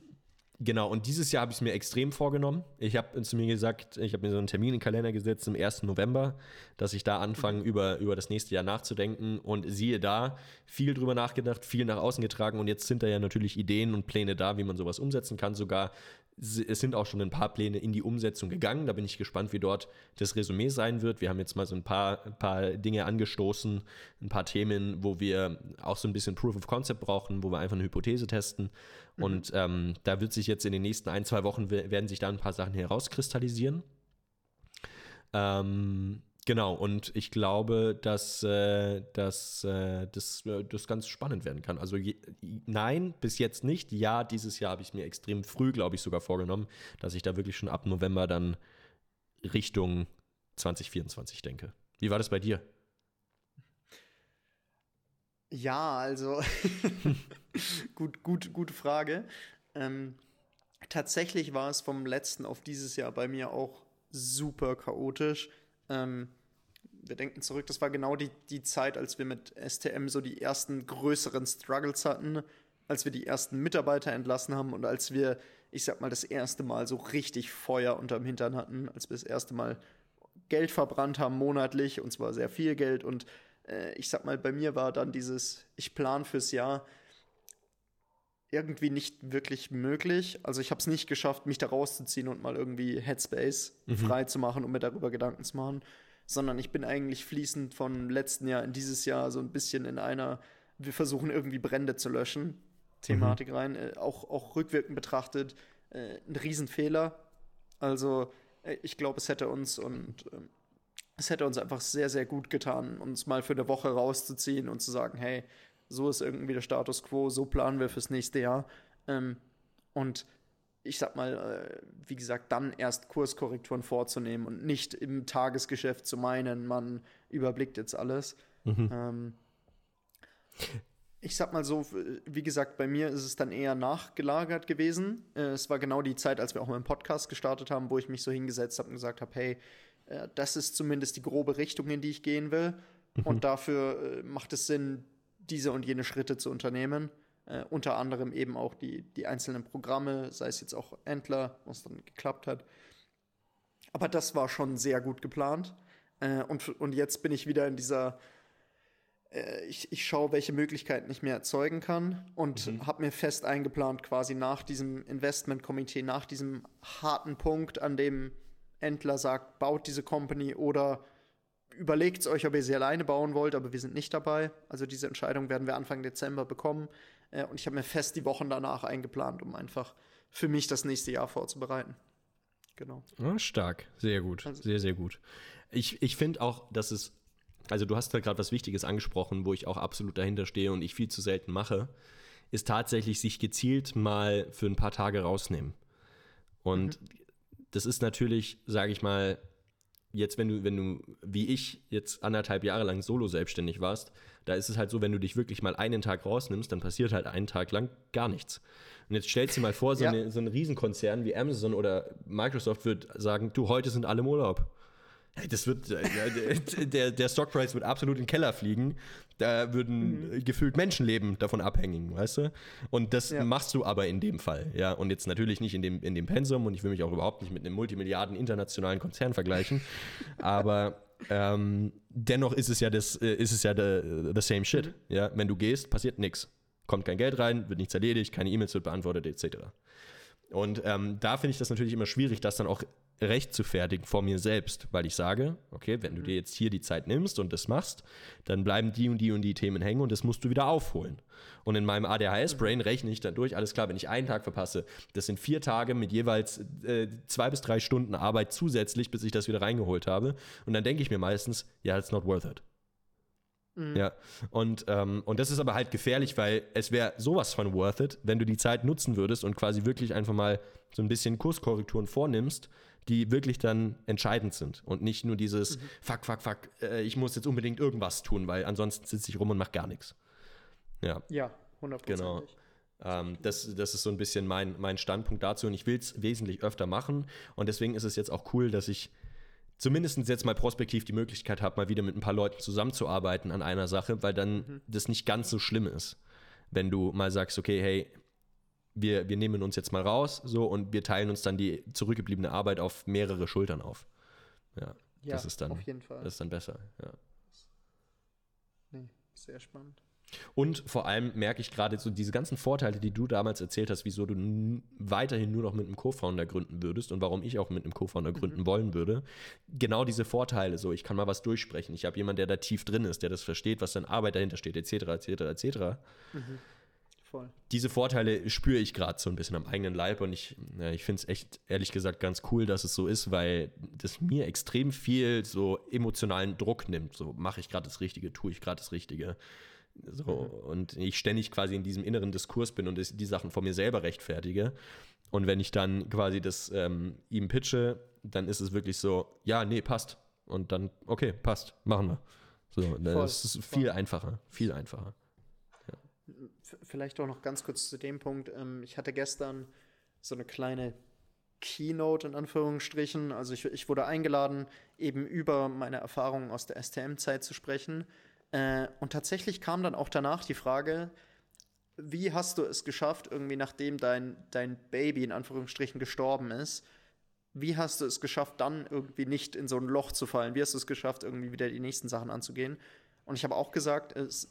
Speaker 1: Genau, und dieses Jahr habe ich es mir extrem vorgenommen. Ich habe zu mir gesagt, ich habe mir so einen Termin in den Kalender gesetzt im 1. November, dass ich da anfange, über, über das nächste Jahr nachzudenken. Und siehe da, viel drüber nachgedacht, viel nach außen getragen. Und jetzt sind da ja natürlich Ideen und Pläne da, wie man sowas umsetzen kann. Sogar es sind auch schon ein paar Pläne in die Umsetzung gegangen. Da bin ich gespannt, wie dort das Resümee sein wird. Wir haben jetzt mal so ein paar, ein paar Dinge angestoßen, ein paar Themen, wo wir auch so ein bisschen Proof of Concept brauchen, wo wir einfach eine Hypothese testen. Mhm. Und ähm, da wird sich jetzt in den nächsten ein, zwei Wochen werden sich da ein paar Sachen herauskristallisieren. Ähm, Genau, und ich glaube, dass, äh, dass äh, das, äh, das ganz spannend werden kann. Also je, nein, bis jetzt nicht. Ja, dieses Jahr habe ich mir extrem früh, glaube ich, sogar vorgenommen, dass ich da wirklich schon ab November dann Richtung 2024 denke. Wie war das bei dir?
Speaker 2: Ja, also gut, gut, gute Frage. Ähm, tatsächlich war es vom letzten auf dieses Jahr bei mir auch super chaotisch. Ähm, wir denken zurück, das war genau die, die Zeit, als wir mit STM so die ersten größeren Struggles hatten, als wir die ersten Mitarbeiter entlassen haben und als wir, ich sag mal, das erste Mal so richtig Feuer unterm Hintern hatten, als wir das erste Mal Geld verbrannt haben monatlich und zwar sehr viel Geld. Und äh, ich sag mal, bei mir war dann dieses, ich plan fürs Jahr irgendwie nicht wirklich möglich. Also ich habe es nicht geschafft, mich da rauszuziehen und mal irgendwie Headspace mhm. frei zu machen, um mir darüber Gedanken zu machen sondern ich bin eigentlich fließend von letzten Jahr in dieses Jahr so ein bisschen in einer, wir versuchen irgendwie Brände zu löschen, Thematik mhm. rein, äh, auch, auch rückwirkend betrachtet, äh, ein Riesenfehler. Also äh, ich glaube, es hätte uns und äh, es hätte uns einfach sehr, sehr gut getan, uns mal für eine Woche rauszuziehen und zu sagen, hey, so ist irgendwie der Status quo, so planen wir fürs nächste Jahr. Ähm, und ich sag mal, äh, wie gesagt, dann erst Kurskorrekturen vorzunehmen und nicht im Tagesgeschäft zu meinen, man überblickt jetzt alles. Mhm. Ähm, ich sag mal so, wie gesagt, bei mir ist es dann eher nachgelagert gewesen. Äh, es war genau die Zeit, als wir auch mal einen Podcast gestartet haben, wo ich mich so hingesetzt habe und gesagt habe, hey, äh, das ist zumindest die grobe Richtung, in die ich gehen will. Mhm. Und dafür macht es Sinn, diese und jene Schritte zu unternehmen. Äh, unter anderem eben auch die, die einzelnen Programme, sei es jetzt auch Entler, was dann geklappt hat. Aber das war schon sehr gut geplant. Äh, und, und jetzt bin ich wieder in dieser, äh, ich, ich schaue, welche Möglichkeiten ich mir erzeugen kann und mhm. habe mir fest eingeplant, quasi nach diesem Investmentkomitee, nach diesem harten Punkt, an dem Entler sagt, baut diese Company oder überlegt es euch, ob ihr sie alleine bauen wollt, aber wir sind nicht dabei. Also diese Entscheidung werden wir Anfang Dezember bekommen. Äh, und ich habe mir fest die Wochen danach eingeplant, um einfach für mich das nächste Jahr vorzubereiten.
Speaker 1: Genau. Ja, stark, sehr gut, also, sehr, sehr gut. Ich, ich finde auch, dass es, also du hast da gerade was Wichtiges angesprochen, wo ich auch absolut dahinter stehe und ich viel zu selten mache, ist tatsächlich sich gezielt mal für ein paar Tage rausnehmen. Und mhm. das ist natürlich, sage ich mal, jetzt, wenn du, wenn du, wie ich, jetzt anderthalb Jahre lang solo selbstständig warst, da ist es halt so, wenn du dich wirklich mal einen Tag rausnimmst, dann passiert halt einen Tag lang gar nichts. Und jetzt stellst du dir mal vor, so, ja. eine, so ein Riesenkonzern wie Amazon oder Microsoft wird sagen, du, heute sind alle im Urlaub. Das wird, äh, der, der Stockpreis wird absolut in den Keller fliegen. Da würden mhm. gefühlt Menschenleben davon abhängen, weißt du? Und das ja. machst du aber in dem Fall, ja. Und jetzt natürlich nicht in dem, in dem Pensum und ich will mich auch überhaupt nicht mit einem Multimilliarden internationalen Konzern vergleichen. aber ähm, dennoch ist es ja das, äh, ist es ja the, the same shit. Mhm. Ja, wenn du gehst, passiert nichts. Kommt kein Geld rein, wird nichts erledigt, keine E-Mails wird beantwortet, etc. Und ähm, da finde ich das natürlich immer schwierig, das dann auch recht zu fertigen vor mir selbst, weil ich sage, okay, wenn du dir jetzt hier die Zeit nimmst und das machst, dann bleiben die und die und die Themen hängen und das musst du wieder aufholen. Und in meinem ADHS-Brain rechne ich dann durch, alles klar, wenn ich einen Tag verpasse, das sind vier Tage mit jeweils äh, zwei bis drei Stunden Arbeit zusätzlich, bis ich das wieder reingeholt habe. Und dann denke ich mir meistens, ja, it's not worth it. Mhm. Ja, und, ähm, und das ist aber halt gefährlich, weil es wäre sowas von worth it, wenn du die Zeit nutzen würdest und quasi wirklich einfach mal so ein bisschen Kurskorrekturen vornimmst, die wirklich dann entscheidend sind und nicht nur dieses mhm. Fuck, fuck, fuck, äh, ich muss jetzt unbedingt irgendwas tun, weil ansonsten sitze ich rum und mache gar nichts. Ja.
Speaker 2: Ja, 100%.
Speaker 1: Genau. Ähm, das, das ist so ein bisschen mein, mein Standpunkt dazu und ich will es wesentlich öfter machen und deswegen ist es jetzt auch cool, dass ich zumindest jetzt mal prospektiv die Möglichkeit habe, mal wieder mit ein paar Leuten zusammenzuarbeiten an einer Sache, weil dann mhm. das nicht ganz so schlimm ist. Wenn du mal sagst, okay, hey, wir, wir nehmen uns jetzt mal raus, so und wir teilen uns dann die zurückgebliebene Arbeit auf mehrere Schultern auf. Ja, ja das ist dann, auf jeden Fall. Das ist dann besser, ja.
Speaker 2: Nee, sehr spannend.
Speaker 1: Und vor allem merke ich gerade so diese ganzen Vorteile, die du damals erzählt hast, wieso du weiterhin nur noch mit einem Co-Founder gründen würdest und warum ich auch mit einem Co-Founder mhm. gründen wollen würde. Genau diese Vorteile, so ich kann mal was durchsprechen. Ich habe jemanden, der da tief drin ist, der das versteht, was dann Arbeit dahinter steht, etc., etc., etc. Mhm. Voll. Diese Vorteile spüre ich gerade so ein bisschen am eigenen Leib und ich, ja, ich finde es echt, ehrlich gesagt, ganz cool, dass es so ist, weil das mir extrem viel so emotionalen Druck nimmt. So mache ich gerade das Richtige, tue ich gerade das Richtige. So, und ich ständig quasi in diesem inneren Diskurs bin und die Sachen vor mir selber rechtfertige. Und wenn ich dann quasi das ähm, ihm pitche, dann ist es wirklich so, ja, nee, passt. Und dann, okay, passt, machen wir. So, das ist viel voll. einfacher, viel einfacher.
Speaker 2: Ja. Vielleicht auch noch ganz kurz zu dem Punkt. Ähm, ich hatte gestern so eine kleine Keynote in Anführungsstrichen. Also ich, ich wurde eingeladen, eben über meine Erfahrungen aus der STM-Zeit zu sprechen. Äh, und tatsächlich kam dann auch danach die Frage, wie hast du es geschafft, irgendwie nachdem dein, dein Baby in Anführungsstrichen gestorben ist, wie hast du es geschafft, dann irgendwie nicht in so ein Loch zu fallen? Wie hast du es geschafft, irgendwie wieder die nächsten Sachen anzugehen? Und ich habe auch gesagt, es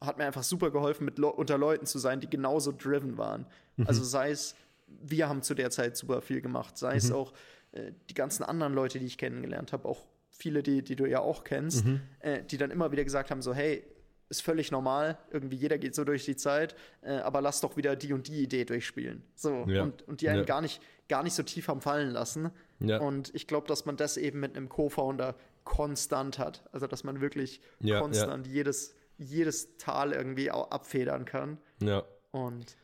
Speaker 2: hat mir einfach super geholfen, mit Le unter Leuten zu sein, die genauso driven waren. Mhm. Also sei es, wir haben zu der Zeit super viel gemacht, sei mhm. es auch äh, die ganzen anderen Leute, die ich kennengelernt habe, auch viele, die, die du ja auch kennst, mhm. äh, die dann immer wieder gesagt haben: so, hey, ist völlig normal, irgendwie jeder geht so durch die Zeit, äh, aber lass doch wieder die und die Idee durchspielen. So, ja. und, und die einen ja. gar, nicht, gar nicht so tief haben fallen lassen. Ja. Und ich glaube, dass man das eben mit einem Co-Founder konstant hat. Also, dass man wirklich konstant Jedes, jedes Tal irgendwie abfedern kann.
Speaker 1: Ja.
Speaker 2: Und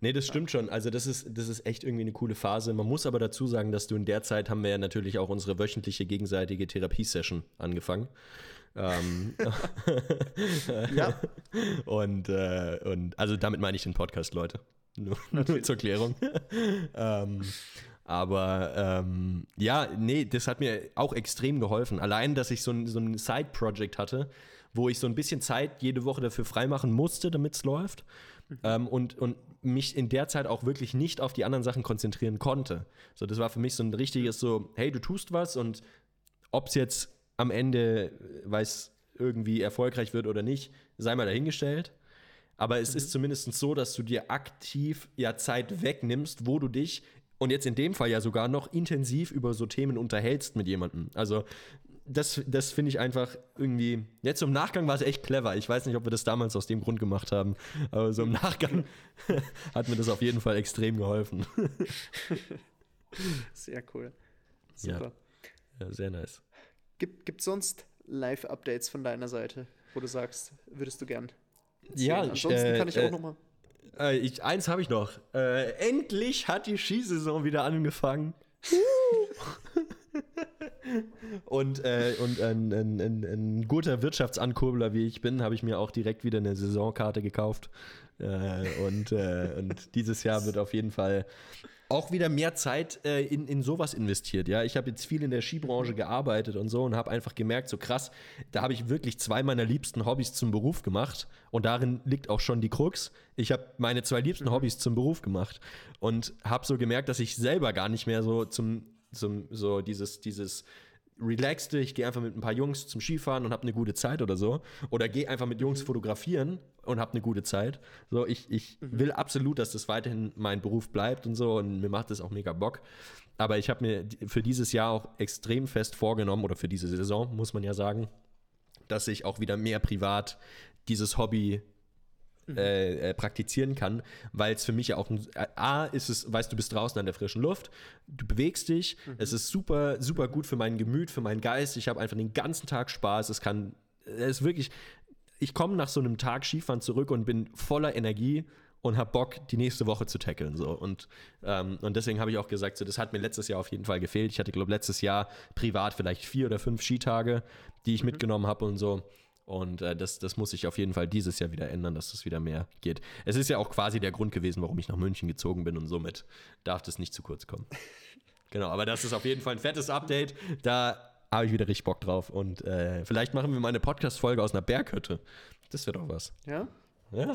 Speaker 1: Nee, das stimmt schon. Also das ist, das ist echt irgendwie eine coole Phase. Man muss aber dazu sagen, dass du in der Zeit haben wir ja natürlich auch unsere wöchentliche gegenseitige Therapiesession angefangen. ähm, ja. Und, äh, und also damit meine ich den Podcast, Leute. Nur, nur zur Klärung. ähm, aber ähm, ja, nee, das hat mir auch extrem geholfen. Allein, dass ich so ein, so ein Side-Project hatte, wo ich so ein bisschen Zeit jede Woche dafür freimachen musste, damit es läuft. Mhm. Ähm, und, und mich in der Zeit auch wirklich nicht auf die anderen Sachen konzentrieren konnte. So, das war für mich so ein richtiges so, hey, du tust was und ob es jetzt am Ende, weiß irgendwie erfolgreich wird oder nicht, sei mal dahingestellt. Aber es mhm. ist zumindest so, dass du dir aktiv ja Zeit wegnimmst, wo du dich und jetzt in dem Fall ja sogar noch intensiv über so Themen unterhältst mit jemandem. Also das, das finde ich einfach irgendwie. Jetzt im Nachgang war es echt clever. Ich weiß nicht, ob wir das damals aus dem Grund gemacht haben, aber so im Nachgang hat mir das auf jeden Fall extrem geholfen.
Speaker 2: Sehr cool. Super.
Speaker 1: Ja, ja sehr nice.
Speaker 2: Gibt es sonst Live-Updates von deiner Seite, wo du sagst, würdest du gern?
Speaker 1: Erzählen? Ja, ansonsten äh, kann ich auch äh, noch mal. Äh, ich, eins habe ich noch. Äh, endlich hat die Skisaison wieder angefangen. und äh, und ein, ein, ein, ein, guter Wirtschaftsankurbler wie ich bin, habe ich mir auch direkt wieder eine Saisonkarte gekauft. Äh, und, äh, und dieses Jahr wird auf jeden Fall auch wieder mehr Zeit äh, in, in sowas investiert. Ja, ich habe jetzt viel in der Skibranche gearbeitet und so und habe einfach gemerkt, so krass, da habe ich wirklich zwei meiner liebsten Hobbys zum Beruf gemacht und darin liegt auch schon die Krux. Ich habe meine zwei liebsten. Hobbys zum Beruf gemacht und habe so gemerkt, dass ich selber gar nicht mehr so zum zum, so dieses, dieses relaxte, ich gehe einfach mit ein paar Jungs zum Skifahren und habe eine gute Zeit oder so. Oder gehe einfach mit Jungs mhm. fotografieren und habe eine gute Zeit. So, ich, ich mhm. will absolut, dass das weiterhin mein Beruf bleibt und so und mir macht das auch mega Bock. Aber ich habe mir für dieses Jahr auch extrem fest vorgenommen, oder für diese Saison, muss man ja sagen, dass ich auch wieder mehr privat dieses Hobby. Äh, äh, praktizieren kann, weil es für mich ja auch ein, äh, A ist es, weißt du, bist draußen an der frischen Luft, du bewegst dich, mhm. es ist super, super gut für mein Gemüt, für meinen Geist, ich habe einfach den ganzen Tag Spaß, es kann, es ist wirklich, ich komme nach so einem Tag Skifahren zurück und bin voller Energie und habe Bock, die nächste Woche zu tackeln. So. Und, ähm, und deswegen habe ich auch gesagt, so, das hat mir letztes Jahr auf jeden Fall gefehlt. Ich hatte, glaube letztes Jahr privat vielleicht vier oder fünf Skitage, die ich mhm. mitgenommen habe und so. Und äh, das, das muss sich auf jeden Fall dieses Jahr wieder ändern, dass das wieder mehr geht. Es ist ja auch quasi der Grund gewesen, warum ich nach München gezogen bin und somit darf das nicht zu kurz kommen. genau, aber das ist auf jeden Fall ein fettes Update. Da habe ich wieder richtig Bock drauf. Und äh, vielleicht machen wir mal eine Podcast-Folge aus einer Berghütte. Das wäre doch was.
Speaker 2: Ja? Ja.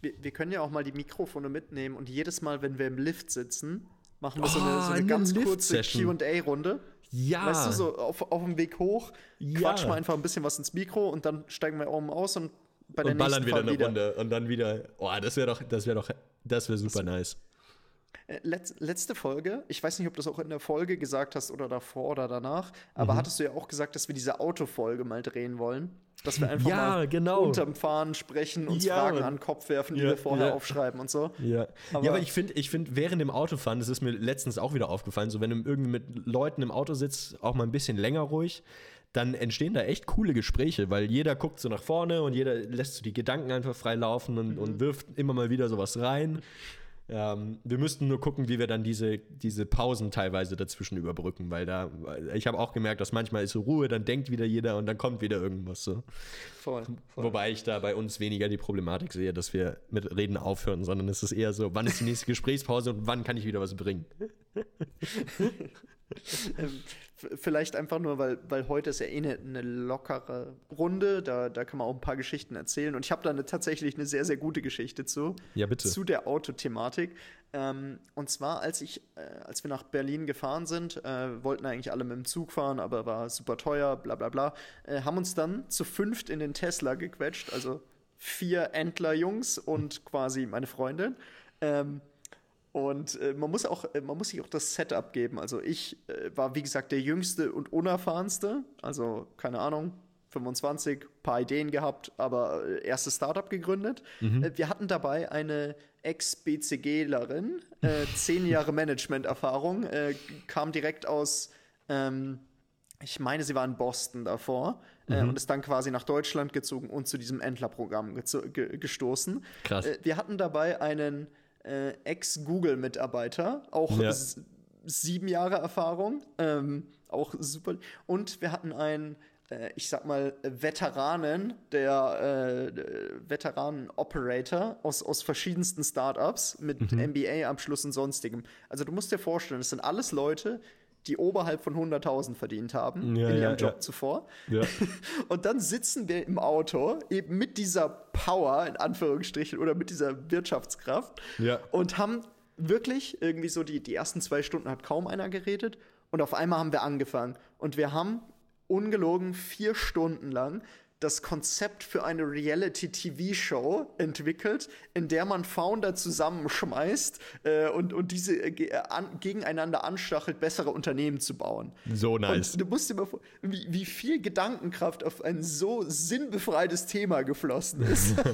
Speaker 2: wir, wir, können ja auch mal die Mikrofone mitnehmen und jedes Mal, wenn wir im Lift sitzen, machen wir oh, so eine, so eine, eine ganz kurze QA-Runde. Ja. Weißt du, so auf, auf dem Weg hoch ja. quatschen wir einfach ein bisschen was ins Mikro und dann steigen wir oben aus und
Speaker 1: bei der und ballern wieder eine wieder. Runde und dann wieder. Oh, das wäre doch, das wäre doch, das wäre super das, nice.
Speaker 2: Äh, Letz, letzte Folge, ich weiß nicht, ob du das auch in der Folge gesagt hast oder davor oder danach, aber mhm. hattest du ja auch gesagt, dass wir diese Autofolge mal drehen wollen? Dass wir einfach ja, mal genau. unterm Fahren sprechen, uns ja, Fragen an den Kopf werfen, die ja, wir vorher aufschreiben und so.
Speaker 1: Ja, aber, aber ich finde, ich find, während dem Autofahren, das ist mir letztens auch wieder aufgefallen, so wenn du irgendwie mit Leuten im Auto sitzt, auch mal ein bisschen länger ruhig, dann entstehen da echt coole Gespräche, weil jeder guckt so nach vorne und jeder lässt so die Gedanken einfach frei laufen und, mhm. und wirft immer mal wieder sowas rein. Ähm, wir müssten nur gucken, wie wir dann diese, diese Pausen teilweise dazwischen überbrücken, weil da, ich habe auch gemerkt, dass manchmal ist so Ruhe, dann denkt wieder jeder und dann kommt wieder irgendwas so. Voll, voll. Wobei ich da bei uns weniger die Problematik sehe, dass wir mit Reden aufhören, sondern es ist eher so, wann ist die nächste Gesprächspause und wann kann ich wieder was bringen?
Speaker 2: ähm, vielleicht einfach nur, weil, weil heute ist ja eh eine, eine lockere Runde, da, da kann man auch ein paar Geschichten erzählen. Und ich habe da eine, tatsächlich eine sehr, sehr gute Geschichte zu.
Speaker 1: Ja, bitte.
Speaker 2: Zu der Autothematik. Ähm, und zwar, als ich, äh, als wir nach Berlin gefahren sind, äh, wollten eigentlich alle mit dem Zug fahren, aber war super teuer, bla bla bla, äh, haben uns dann zu fünft in den Tesla gequetscht, also vier Entler-Jungs und quasi meine Freundin. Ähm, und äh, man muss auch, äh, man muss sich auch das Setup geben. Also ich äh, war, wie gesagt, der jüngste und unerfahrenste. Also, keine Ahnung, 25, paar Ideen gehabt, aber äh, erstes Startup gegründet. Mhm. Äh, wir hatten dabei eine Ex-BCGlerin, äh, zehn Jahre Management-Erfahrung, kam direkt aus, ähm, ich meine, sie war in Boston davor. Mhm. und ist dann quasi nach Deutschland gezogen und zu diesem Entler-Programm ge gestoßen. Krass. wir hatten dabei einen äh, Ex-Google-Mitarbeiter, auch ja. sieben Jahre Erfahrung, ähm, auch super. Und wir hatten einen, äh, ich sag mal, Veteranen, der äh, Veteranen-Operator aus, aus verschiedensten Startups mit mhm. MBA-Abschluss und sonstigem. Also du musst dir vorstellen, das sind alles Leute, die oberhalb von 100.000 verdient haben ja, in ihrem ja, Job ja. zuvor. Und dann sitzen wir im Auto eben mit dieser Power, in Anführungsstrichen, oder mit dieser Wirtschaftskraft und haben wirklich irgendwie so die, die ersten zwei Stunden hat kaum einer geredet und auf einmal haben wir angefangen. Und wir haben ungelogen vier Stunden lang das Konzept für eine Reality-TV-Show entwickelt, in der man Founder zusammenschmeißt äh, und, und diese äh, an, gegeneinander anstachelt, bessere Unternehmen zu bauen.
Speaker 1: So nice.
Speaker 2: Und du musst dir mal vor, wie, wie viel Gedankenkraft auf ein so sinnbefreites Thema geflossen ist.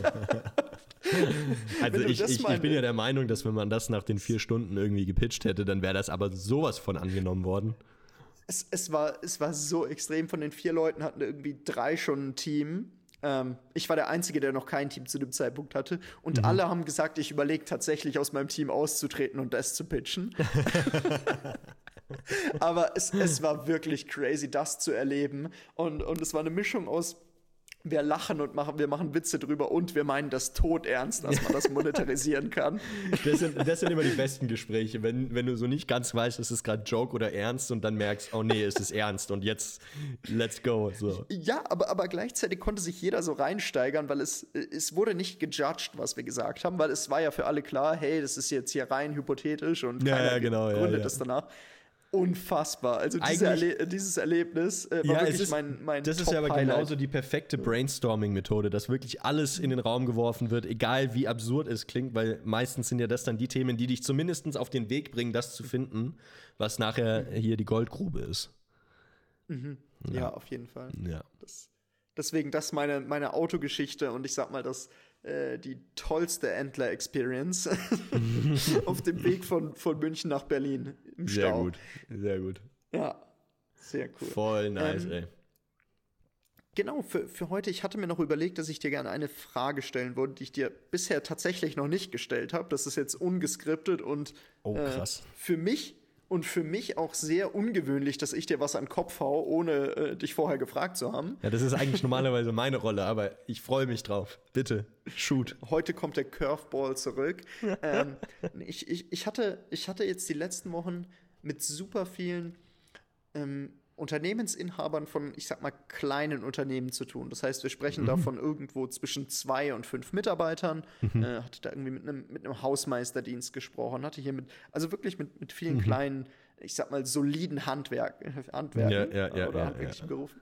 Speaker 1: also ich, ich, ich, bin ja der Meinung, dass wenn man das nach den vier Stunden irgendwie gepitcht hätte, dann wäre das aber sowas von angenommen worden
Speaker 2: es, es, war, es war so extrem. Von den vier Leuten hatten irgendwie drei schon ein Team. Ähm, ich war der Einzige, der noch kein Team zu dem Zeitpunkt hatte. Und mhm. alle haben gesagt, ich überlege tatsächlich aus meinem Team auszutreten und das zu pitchen. Aber es, es war wirklich crazy, das zu erleben. Und, und es war eine Mischung aus wir lachen und machen, wir machen Witze drüber und wir meinen das tot ernst, dass man das monetarisieren kann.
Speaker 1: Das sind, das sind immer die besten Gespräche, wenn, wenn du so nicht ganz weißt, ist es gerade Joke oder ernst und dann merkst, oh nee, es ist ernst und jetzt let's go. So.
Speaker 2: Ja, aber, aber gleichzeitig konnte sich jeder so reinsteigern, weil es, es wurde nicht gejudged, was wir gesagt haben, weil es war ja für alle klar, hey, das ist jetzt hier rein hypothetisch und keiner ja, ja, genau, gründet ja, es danach. Unfassbar. Also diese Erle dieses Erlebnis äh, war ja, wirklich ist, mein, mein
Speaker 1: Das ist ja aber genauso die perfekte Brainstorming-Methode, dass wirklich alles in den Raum geworfen wird, egal wie absurd es klingt, weil meistens sind ja das dann die Themen, die dich zumindest auf den Weg bringen, das zu finden, was nachher hier die Goldgrube ist.
Speaker 2: Mhm. Ja. ja. auf jeden Fall.
Speaker 1: Ja.
Speaker 2: Das, deswegen das meine, meine Autogeschichte und ich sag mal, das äh, die tollste Entler-Experience auf dem Weg von, von München nach Berlin im Stau.
Speaker 1: Sehr gut, sehr gut.
Speaker 2: Ja, sehr cool.
Speaker 1: Voll nice, ähm, ey.
Speaker 2: Genau, für, für heute, ich hatte mir noch überlegt, dass ich dir gerne eine Frage stellen würde, die ich dir bisher tatsächlich noch nicht gestellt habe. Das ist jetzt ungeskriptet und
Speaker 1: oh, äh,
Speaker 2: für mich und für mich auch sehr ungewöhnlich, dass ich dir was an den Kopf hau, ohne äh, dich vorher gefragt zu haben.
Speaker 1: Ja, das ist eigentlich normalerweise meine Rolle, aber ich freue mich drauf. Bitte, shoot.
Speaker 2: Heute kommt der Curveball zurück. ähm, ich, ich, ich, hatte, ich hatte jetzt die letzten Wochen mit super vielen ähm, Unternehmensinhabern von, ich sag mal, kleinen Unternehmen zu tun. Das heißt, wir sprechen mhm. da von irgendwo zwischen zwei und fünf Mitarbeitern. Mhm. Äh, hatte da irgendwie mit einem, mit einem Hausmeisterdienst gesprochen, hatte hier mit, also wirklich mit, mit vielen mhm. kleinen, ich sag mal, soliden Handwerk, Handwerken
Speaker 1: ja, ja, ja,
Speaker 2: oder handwerklichen Berufen.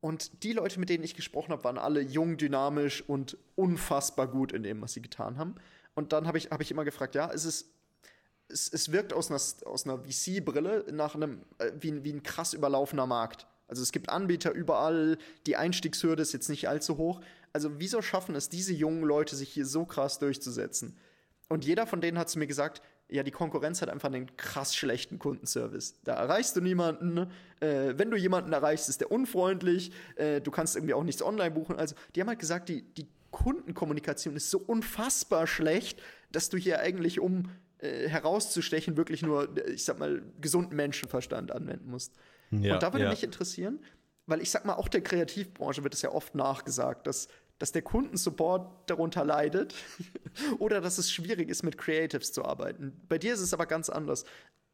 Speaker 2: Und die Leute, mit denen ich gesprochen habe, waren alle jung, dynamisch und unfassbar gut in dem, was sie getan haben. Und dann habe ich, hab ich immer gefragt, ja, ist es es, es wirkt aus einer, aus einer VC-Brille nach einem, äh, wie, wie ein krass überlaufener Markt. Also es gibt Anbieter überall, die Einstiegshürde ist jetzt nicht allzu hoch. Also wieso schaffen es diese jungen Leute, sich hier so krass durchzusetzen? Und jeder von denen hat zu mir gesagt, ja, die Konkurrenz hat einfach einen krass schlechten Kundenservice. Da erreichst du niemanden. Äh, wenn du jemanden erreichst, ist der unfreundlich. Äh, du kannst irgendwie auch nichts online buchen. Also die haben halt gesagt, die, die Kundenkommunikation ist so unfassbar schlecht, dass du hier eigentlich, um äh, herauszustechen, wirklich nur, ich sag mal, gesunden Menschenverstand anwenden musst. Ja, und da würde ja. mich interessieren, weil ich sag mal, auch der Kreativbranche wird es ja oft nachgesagt, dass, dass der Kundensupport darunter leidet oder dass es schwierig ist, mit Creatives zu arbeiten. Bei dir ist es aber ganz anders.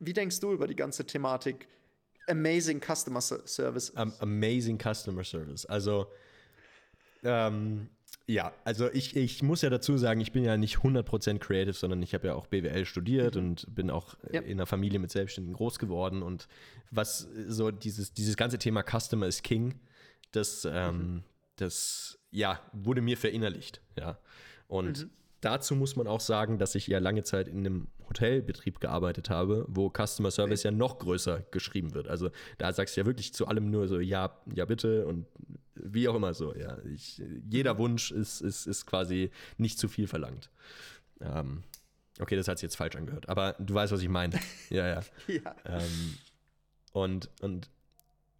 Speaker 2: Wie denkst du über die ganze Thematik Amazing Customer Service?
Speaker 1: Um, amazing Customer Service. Also, ähm, ja, also ich, ich muss ja dazu sagen, ich bin ja nicht 100% creative, sondern ich habe ja auch BWL studiert mhm. und bin auch äh, ja. in einer Familie mit Selbstständigen groß geworden. Und was so dieses, dieses ganze Thema Customer is King, das, ähm, mhm. das ja, wurde mir verinnerlicht. Ja. Und mhm. dazu muss man auch sagen, dass ich ja lange Zeit in einem Hotelbetrieb gearbeitet habe, wo Customer Service okay. ja noch größer geschrieben wird. Also da sagst du ja wirklich zu allem nur so, ja, ja bitte und wie auch immer so, ja. Ich, jeder Wunsch ist, ist, ist quasi nicht zu viel verlangt. Ähm, okay, das hat sich jetzt falsch angehört, aber du weißt, was ich meine. ja, ja.
Speaker 2: ja.
Speaker 1: Ähm, und, und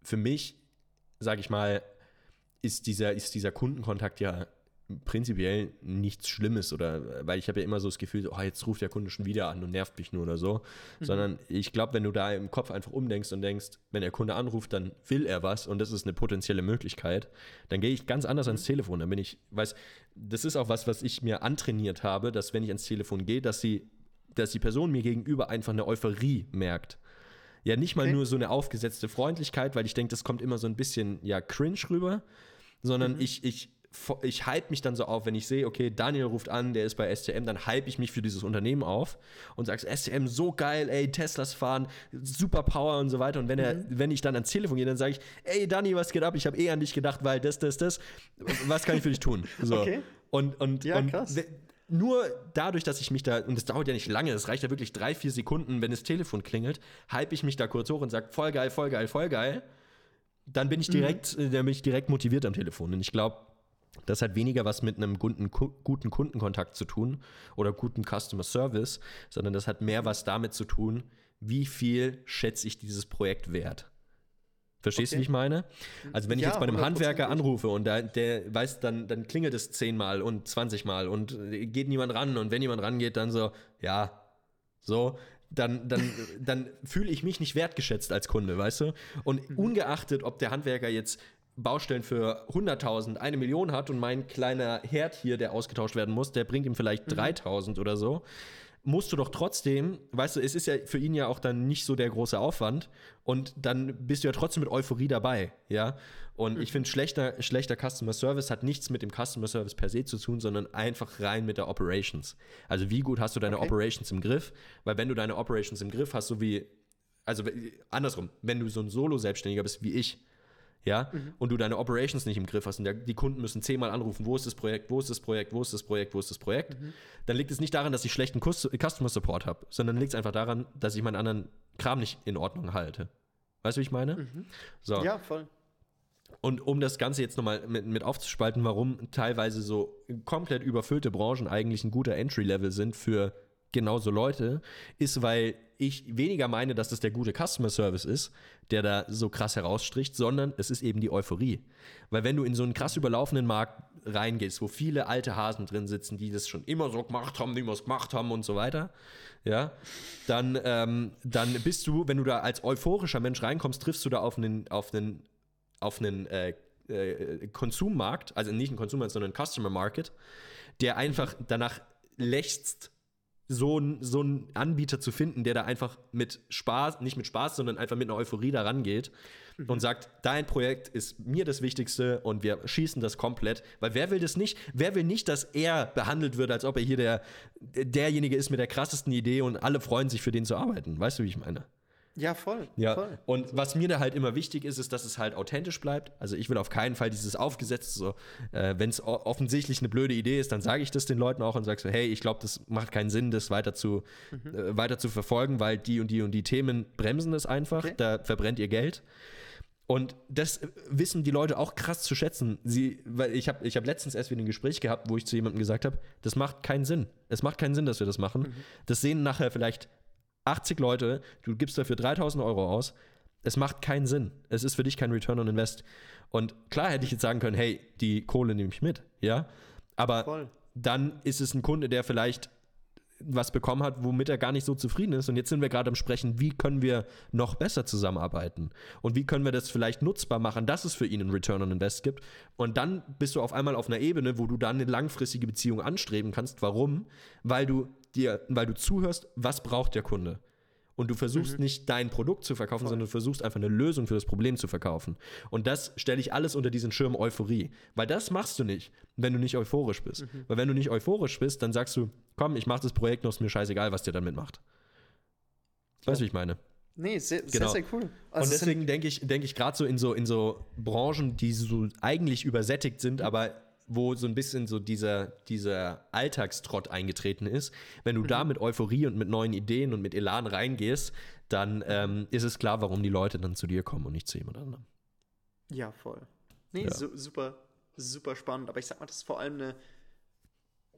Speaker 1: für mich, sage ich mal, ist dieser, ist dieser Kundenkontakt ja prinzipiell nichts Schlimmes oder weil ich habe ja immer so das Gefühl, oh, jetzt ruft der Kunde schon wieder an und nervt mich nur oder so, mhm. sondern ich glaube, wenn du da im Kopf einfach umdenkst und denkst, wenn der Kunde anruft, dann will er was und das ist eine potenzielle Möglichkeit, dann gehe ich ganz anders ans Telefon, dann bin ich, weiß, das ist auch was, was ich mir antrainiert habe, dass wenn ich ans Telefon gehe, dass sie dass die Person mir gegenüber einfach eine Euphorie merkt. Ja, nicht mal okay. nur so eine aufgesetzte Freundlichkeit, weil ich denke, das kommt immer so ein bisschen ja cringe rüber, sondern mhm. ich, ich ich hype mich dann so auf, wenn ich sehe, okay, Daniel ruft an, der ist bei STM, dann hype ich mich für dieses Unternehmen auf und sagst, STM so geil, ey, Teslas fahren, super Power und so weiter. Und wenn er, mhm. wenn ich dann ans Telefon gehe, dann sage ich, ey, Dani, was geht ab? Ich habe eh an dich gedacht, weil das, das, das. Was kann ich für dich tun? So. Okay. Und, und,
Speaker 2: ja,
Speaker 1: und nur dadurch, dass ich mich da, und das dauert ja nicht lange, es reicht ja wirklich drei, vier Sekunden, wenn das Telefon klingelt, hype ich mich da kurz hoch und sage, voll geil, voll geil, voll geil. Dann bin ich mhm. direkt, mhm. dann bin ich direkt motiviert am Telefon. Und ich glaube, das hat weniger was mit einem guten, guten Kundenkontakt zu tun oder guten Customer Service, sondern das hat mehr was damit zu tun, wie viel schätze ich dieses Projekt wert. Verstehst okay. du, wie ich meine? Also wenn ich ja, jetzt bei einem Handwerker anrufe und da, der weiß, dann, dann klingelt es zehnmal und zwanzigmal und geht niemand ran und wenn jemand rangeht, dann so, ja, so, dann, dann, dann fühle ich mich nicht wertgeschätzt als Kunde, weißt du? Und mhm. ungeachtet, ob der Handwerker jetzt Baustellen für 100.000, eine Million hat und mein kleiner Herd hier, der ausgetauscht werden muss, der bringt ihm vielleicht mhm. 3.000 oder so, musst du doch trotzdem, weißt du, es ist ja für ihn ja auch dann nicht so der große Aufwand und dann bist du ja trotzdem mit Euphorie dabei, ja. Und mhm. ich finde, schlechter, schlechter Customer Service hat nichts mit dem Customer Service per se zu tun, sondern einfach rein mit der Operations. Also wie gut hast du deine okay. Operations im Griff? Weil wenn du deine Operations im Griff hast, so wie also andersrum, wenn du so ein Solo-Selbstständiger bist wie ich, ja, mhm. und du deine Operations nicht im Griff hast und der, die Kunden müssen zehnmal anrufen, wo ist das Projekt, wo ist das Projekt, wo ist das Projekt, wo ist das Projekt, mhm. dann liegt es nicht daran, dass ich schlechten Customer Support habe, sondern liegt es einfach daran, dass ich meinen anderen Kram nicht in Ordnung halte. Weißt du, wie ich meine? Mhm.
Speaker 2: So. Ja, voll.
Speaker 1: Und um das Ganze jetzt nochmal mit, mit aufzuspalten, warum teilweise so komplett überfüllte Branchen eigentlich ein guter Entry-Level sind für genauso Leute, ist, weil ich weniger meine, dass das der gute Customer Service ist, der da so krass herausstricht, sondern es ist eben die Euphorie. Weil wenn du in so einen krass überlaufenden Markt reingehst, wo viele alte Hasen drin sitzen, die das schon immer so gemacht haben, wie wir es gemacht haben und so weiter, ja, dann, ähm, dann bist du, wenn du da als euphorischer Mensch reinkommst, triffst du da auf einen, auf einen, auf einen äh, äh, Konsummarkt, also nicht einen Konsummarkt, sondern einen Customer Market, der einfach danach lechzt, so, so einen Anbieter zu finden, der da einfach mit Spaß, nicht mit Spaß, sondern einfach mit einer Euphorie da rangeht mhm. und sagt, dein Projekt ist mir das Wichtigste und wir schießen das komplett. Weil wer will das nicht? Wer will nicht, dass er behandelt wird, als ob er hier der, derjenige ist mit der krassesten Idee und alle freuen sich für den zu arbeiten? Weißt du, wie ich meine?
Speaker 2: Ja, voll.
Speaker 1: Ja.
Speaker 2: Voll.
Speaker 1: Und was mir da halt immer wichtig ist, ist, dass es halt authentisch bleibt. Also ich will auf keinen Fall dieses aufgesetzt, so, äh, wenn es offensichtlich eine blöde Idee ist, dann sage ich das den Leuten auch und sage so, hey, ich glaube, das macht keinen Sinn, das weiter zu, mhm. äh, weiter zu verfolgen, weil die und die und die Themen bremsen es einfach. Okay. Da verbrennt ihr Geld. Und das wissen die Leute auch krass zu schätzen. Sie, weil ich habe ich hab letztens erst wieder ein Gespräch gehabt, wo ich zu jemandem gesagt habe, das macht keinen Sinn. Es macht keinen Sinn, dass wir das machen. Mhm. Das sehen nachher vielleicht 80 Leute, du gibst dafür 3000 Euro aus. Es macht keinen Sinn. Es ist für dich kein Return on Invest. Und klar hätte ich jetzt sagen können, hey, die Kohle nehme ich mit, ja. Aber Voll. dann ist es ein Kunde, der vielleicht was bekommen hat, womit er gar nicht so zufrieden ist. Und jetzt sind wir gerade am Sprechen, wie können wir noch besser zusammenarbeiten? Und wie können wir das vielleicht nutzbar machen, dass es für ihn einen Return on Invest gibt? Und dann bist du auf einmal auf einer Ebene, wo du dann eine langfristige Beziehung anstreben kannst. Warum? Weil du dir, weil du zuhörst, was braucht der Kunde? Und du versuchst mhm. nicht dein Produkt zu verkaufen, Voll. sondern du versuchst einfach eine Lösung für das Problem zu verkaufen. Und das stelle ich alles unter diesen Schirm Euphorie. Weil das machst du nicht, wenn du nicht euphorisch bist. Mhm. Weil wenn du nicht euphorisch bist, dann sagst du, komm, ich mache das Projekt noch, ist mir scheißegal, was der damit macht. Weißt du, wie ich meine?
Speaker 2: Nee, sehr, genau. sehr, sehr cool.
Speaker 1: Also und deswegen denke ich, denke ich gerade so in so in so Branchen, die so eigentlich übersättigt sind, aber wo so ein bisschen so dieser, dieser Alltagstrott eingetreten ist, wenn du mhm. da mit Euphorie und mit neuen Ideen und mit Elan reingehst, dann ähm, ist es klar, warum die Leute dann zu dir kommen und nicht zu jemand anderem.
Speaker 2: Ja, voll. Nee, ja. So, super, super spannend. Aber ich sag mal, das ist vor allem eine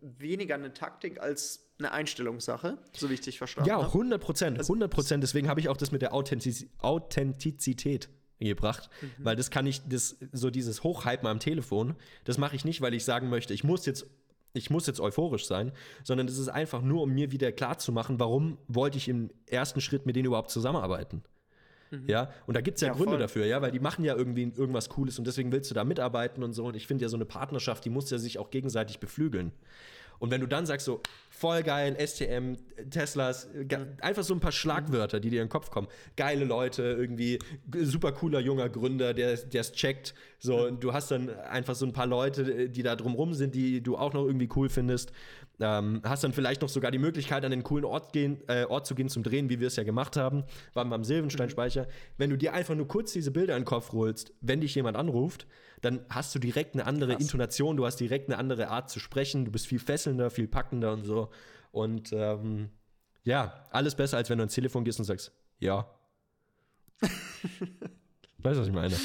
Speaker 2: weniger eine Taktik als eine Einstellungssache, so wie ich dich verstanden
Speaker 1: habe. Ja, 100 Prozent, 100 also Prozent. Deswegen habe ich auch das mit der Authentiz Authentizität gebracht, mhm. weil das kann ich, das, so dieses Hochhypen am Telefon, das mache ich nicht, weil ich sagen möchte, ich muss jetzt ich muss jetzt euphorisch sein, sondern das ist einfach nur, um mir wieder klar zu machen, warum wollte ich im ersten Schritt mit denen überhaupt zusammenarbeiten. Mhm. Ja, und da gibt es ja, ja, Gründe voll. dafür, ja, weil die machen ja irgendwie irgendwas Cooles und deswegen willst du da mitarbeiten und so. Und ich finde ja, so eine Partnerschaft, die muss ja sich auch gegenseitig beflügeln. Und wenn du dann sagst so, voll geil, STM, Teslas, einfach so ein paar Schlagwörter, die dir in den Kopf kommen. Geile Leute, irgendwie super cooler junger Gründer, der es checkt. So, du hast dann einfach so ein paar Leute, die da drumrum sind, die du auch noch irgendwie cool findest. Ähm, hast dann vielleicht noch sogar die Möglichkeit, an den coolen Ort, gehen, äh, Ort zu gehen zum Drehen, wie wir es ja gemacht haben, waren wir am Silvensteinspeicher. Wenn du dir einfach nur kurz diese Bilder in den Kopf holst, wenn dich jemand anruft, dann hast du direkt eine andere Krass. Intonation, du hast direkt eine andere Art zu sprechen, du bist viel fesselnder, viel packender und so. Und ähm, ja, alles besser, als wenn du ans Telefon gehst und sagst, ja. weißt du, was ich meine?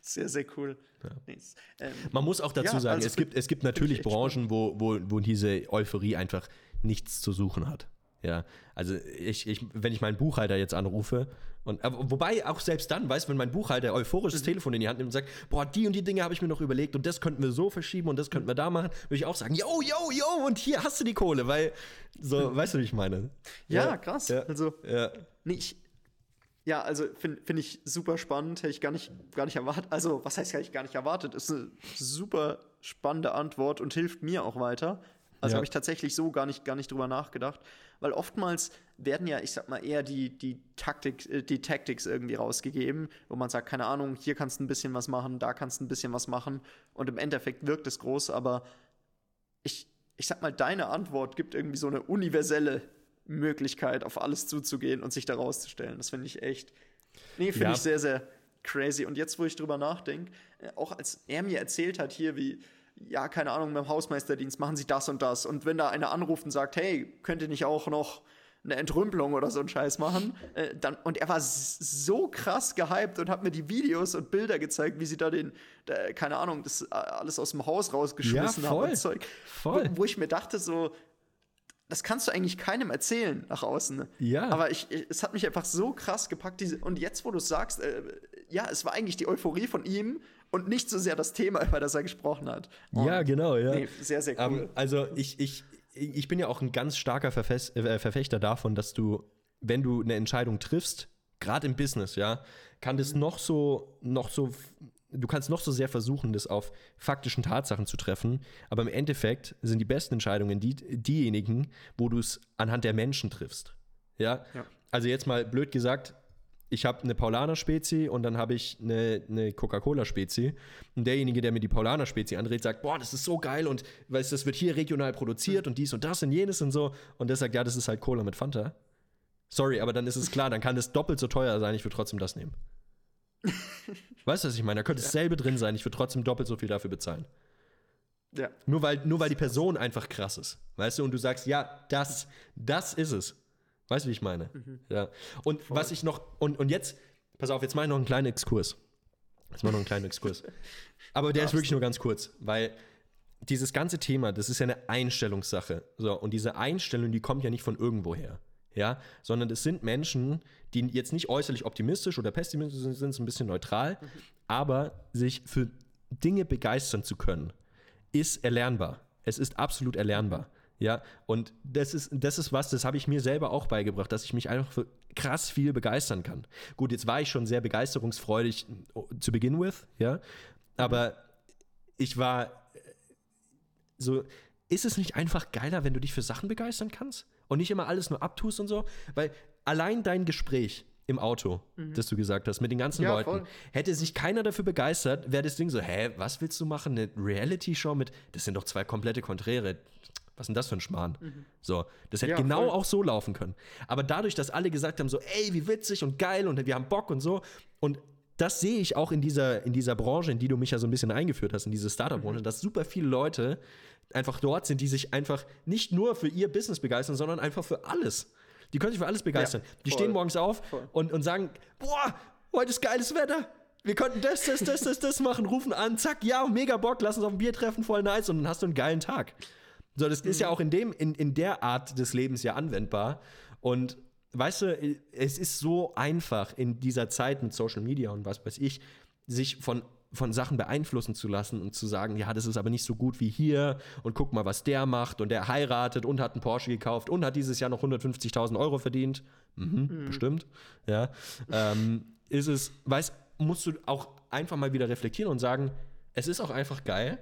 Speaker 2: Sehr, sehr cool. Ja.
Speaker 1: Ähm, Man muss auch dazu ja, sagen, also es, gibt, es gibt natürlich Branchen, wo, wo, wo diese Euphorie einfach nichts zu suchen hat. Ja, also ich, ich, wenn ich meinen Buchhalter jetzt anrufe und wobei auch selbst dann, weißt, du, wenn mein Buchhalter euphorisch das mhm. Telefon in die Hand nimmt und sagt, boah, die und die Dinge habe ich mir noch überlegt und das könnten wir so verschieben und das könnten wir da machen, würde ich auch sagen, yo, yo, yo, und hier hast du die Kohle, weil so, mhm. weißt du, wie ich meine?
Speaker 2: Ja, ja krass. Ja. Also, ja. Nee, ich, ja, also finde find ich super spannend, hätte ich gar nicht, gar nicht erwartet. Also, was heißt, hätte ich gar nicht erwartet? Ist eine super spannende Antwort und hilft mir auch weiter. Also ja. habe ich tatsächlich so gar nicht, gar nicht drüber nachgedacht weil oftmals werden ja, ich sag mal, eher die, die Taktik, äh, die Tactics irgendwie rausgegeben, wo man sagt, keine Ahnung, hier kannst du ein bisschen was machen, da kannst du ein bisschen was machen und im Endeffekt wirkt es groß, aber ich, ich sag mal, deine Antwort gibt irgendwie so eine universelle Möglichkeit, auf alles zuzugehen und sich da rauszustellen. Das finde ich echt. Nee, finde ja. ich sehr, sehr crazy. Und jetzt, wo ich drüber nachdenke, äh, auch als er mir erzählt hat, hier, wie, ja, keine Ahnung, beim Hausmeisterdienst machen sie das und das. Und wenn da einer anruft und sagt, hey, könnt ihr nicht auch noch eine Entrümpelung oder so einen Scheiß machen. Äh, dann, und er war so krass gehypt und hat mir die Videos und Bilder gezeigt, wie sie da den, der, keine Ahnung, das äh, alles aus dem Haus rausgeschmissen ja, haben und Zeug. Voll. Wo, wo ich mir dachte, so, das kannst du eigentlich keinem erzählen nach außen. Ja. Aber ich, ich, es hat mich einfach so krass gepackt. Diese, und jetzt, wo du sagst, äh, ja, es war eigentlich die Euphorie von ihm und nicht so sehr das Thema, über das er gesprochen hat.
Speaker 1: Und ja, genau, ja. Nee,
Speaker 2: sehr, sehr cool. Um,
Speaker 1: ähm, also ich, ich, ich bin ja auch ein ganz starker Verfes äh, Verfechter davon, dass du, wenn du eine Entscheidung triffst, gerade im Business, ja, kann das noch so, noch so, du kannst noch so sehr versuchen, das auf faktischen Tatsachen zu treffen, aber im Endeffekt sind die besten Entscheidungen die, diejenigen, wo du es anhand der Menschen triffst. Ja? ja? Also jetzt mal blöd gesagt, ich habe eine Paulaner-Spezi und dann habe ich eine, eine Coca-Cola-Spezi. Und derjenige, der mir die Paulaner-Spezi andreht, sagt, boah, das ist so geil und weißt, das wird hier regional produziert und dies und das und jenes und so. Und der sagt, ja, das ist halt Cola mit Fanta. Sorry, aber dann ist es klar, dann kann es doppelt so teuer sein, ich würde trotzdem das nehmen. weißt du, was ich meine? Da könnte ja. dasselbe drin sein, ich würde trotzdem doppelt so viel dafür bezahlen. Ja. Nur weil, nur weil die Person einfach krass ist. Weißt du, und du sagst, ja, das, das ist es. Weißt du, wie ich meine? Mhm. Ja. Und Voll. was ich noch, und, und jetzt, pass auf, jetzt mache ich noch einen kleinen Exkurs. Jetzt mache ich noch einen kleinen Exkurs. Aber der ist wirklich nur ganz kurz, weil dieses ganze Thema, das ist ja eine Einstellungssache. So, und diese Einstellung, die kommt ja nicht von irgendwoher. Ja, sondern es sind Menschen, die jetzt nicht äußerlich optimistisch oder pessimistisch sind, sind so ein bisschen neutral, mhm. aber sich für Dinge begeistern zu können, ist erlernbar. Es ist absolut erlernbar. Ja, und das ist, das ist was, das habe ich mir selber auch beigebracht, dass ich mich einfach für krass viel begeistern kann. Gut, jetzt war ich schon sehr begeisterungsfreudig zu beginn with, ja, aber ich war äh, so, ist es nicht einfach geiler, wenn du dich für Sachen begeistern kannst und nicht immer alles nur abtust und so? Weil allein dein Gespräch im Auto, mhm. das du gesagt hast, mit den ganzen ja, Leuten, voll. hätte sich keiner dafür begeistert, wäre das Ding so, hä, was willst du machen? Eine Reality-Show mit, das sind doch zwei komplette Konträre was ist denn das für ein Schmarrn? Mhm. So, das hätte ja, genau voll. auch so laufen können. Aber dadurch, dass alle gesagt haben, so, ey, wie witzig und geil und wir haben Bock und so. Und das sehe ich auch in dieser, in dieser Branche, in die du mich ja so ein bisschen eingeführt hast, in diese Startup-Branche, mhm. dass super viele Leute einfach dort sind, die sich einfach nicht nur für ihr Business begeistern, sondern einfach für alles. Die können sich für alles begeistern. Ja, die stehen morgens auf und, und sagen, boah, heute ist geiles Wetter. Wir könnten das, das, das, das, das machen, rufen an, zack, ja, mega Bock, lass uns auf ein Bier treffen, voll nice und dann hast du einen geilen Tag. So, das mhm. ist ja mhm. auch in, dem, in, in der Art des Lebens ja anwendbar. Und weißt du, es ist so einfach in dieser Zeit mit Social Media und was weiß ich, sich von von Sachen beeinflussen zu lassen und zu sagen, ja, das ist aber nicht so gut wie hier und guck mal, was der macht und der heiratet und hat einen Porsche gekauft und hat dieses Jahr noch 150.000 Euro verdient. Mhm, mhm. Bestimmt, ja. ähm, ist es, weißt, musst du auch einfach mal wieder reflektieren und sagen, es ist auch einfach geil,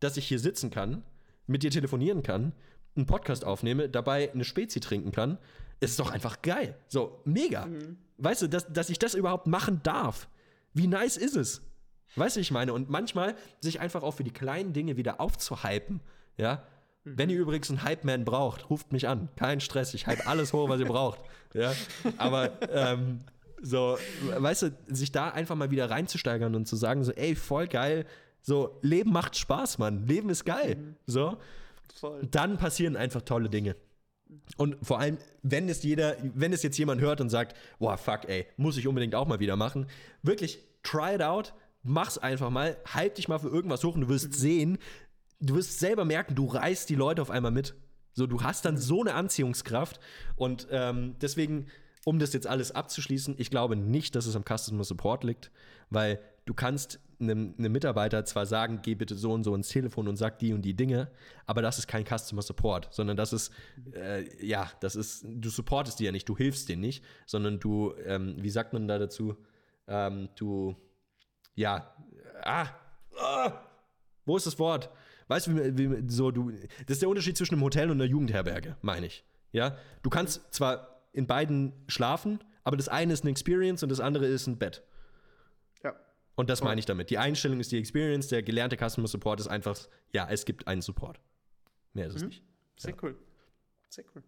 Speaker 1: dass ich hier sitzen kann mit dir telefonieren kann, einen Podcast aufnehme, dabei eine Spezi trinken kann, ist doch einfach geil. So, mega. Mhm. Weißt du, dass, dass ich das überhaupt machen darf. Wie nice ist es? Weißt du, ich meine? Und manchmal sich einfach auch für die kleinen Dinge wieder aufzuhypen, ja. Mhm. Wenn ihr übrigens einen Hype-Man braucht, ruft mich an. Kein Stress, ich hype alles hoch, was ihr braucht. Ja. Aber ähm, so, weißt du, sich da einfach mal wieder reinzusteigern und zu sagen, so, ey, voll geil, so, Leben macht Spaß, Mann. Leben ist geil. Mhm. So. Voll. Dann passieren einfach tolle Dinge. Und vor allem, wenn es jeder, wenn es jetzt jemand hört und sagt, boah, fuck, ey, muss ich unbedingt auch mal wieder machen, wirklich try it out, mach's einfach mal, halt dich mal für irgendwas hoch und du wirst mhm. sehen, du wirst selber merken, du reißt die Leute auf einmal mit. So, du hast dann mhm. so eine Anziehungskraft und ähm, deswegen, um das jetzt alles abzuschließen, ich glaube nicht, dass es am Customer Support liegt, weil du kannst einem, einem, Mitarbeiter zwar sagen, geh bitte so und so ins Telefon und sag die und die Dinge, aber das ist kein Customer Support, sondern das ist, äh, ja, das ist, du supportest die ja nicht, du hilfst denen nicht, sondern du, ähm, wie sagt man da dazu, ähm, du, ja, ah, ah, wo ist das Wort? Weißt du, wie, wie, so du, das ist der Unterschied zwischen einem Hotel und einer Jugendherberge, meine ich. Ja, du kannst zwar in beiden schlafen, aber das eine ist eine Experience und das andere ist ein Bett. Und das meine ich damit. Die Einstellung ist die Experience, der gelernte Customer Support ist einfach, ja, es gibt einen Support. Mehr ist es mhm. nicht.
Speaker 2: Sehr ja. cool. Sehr cool.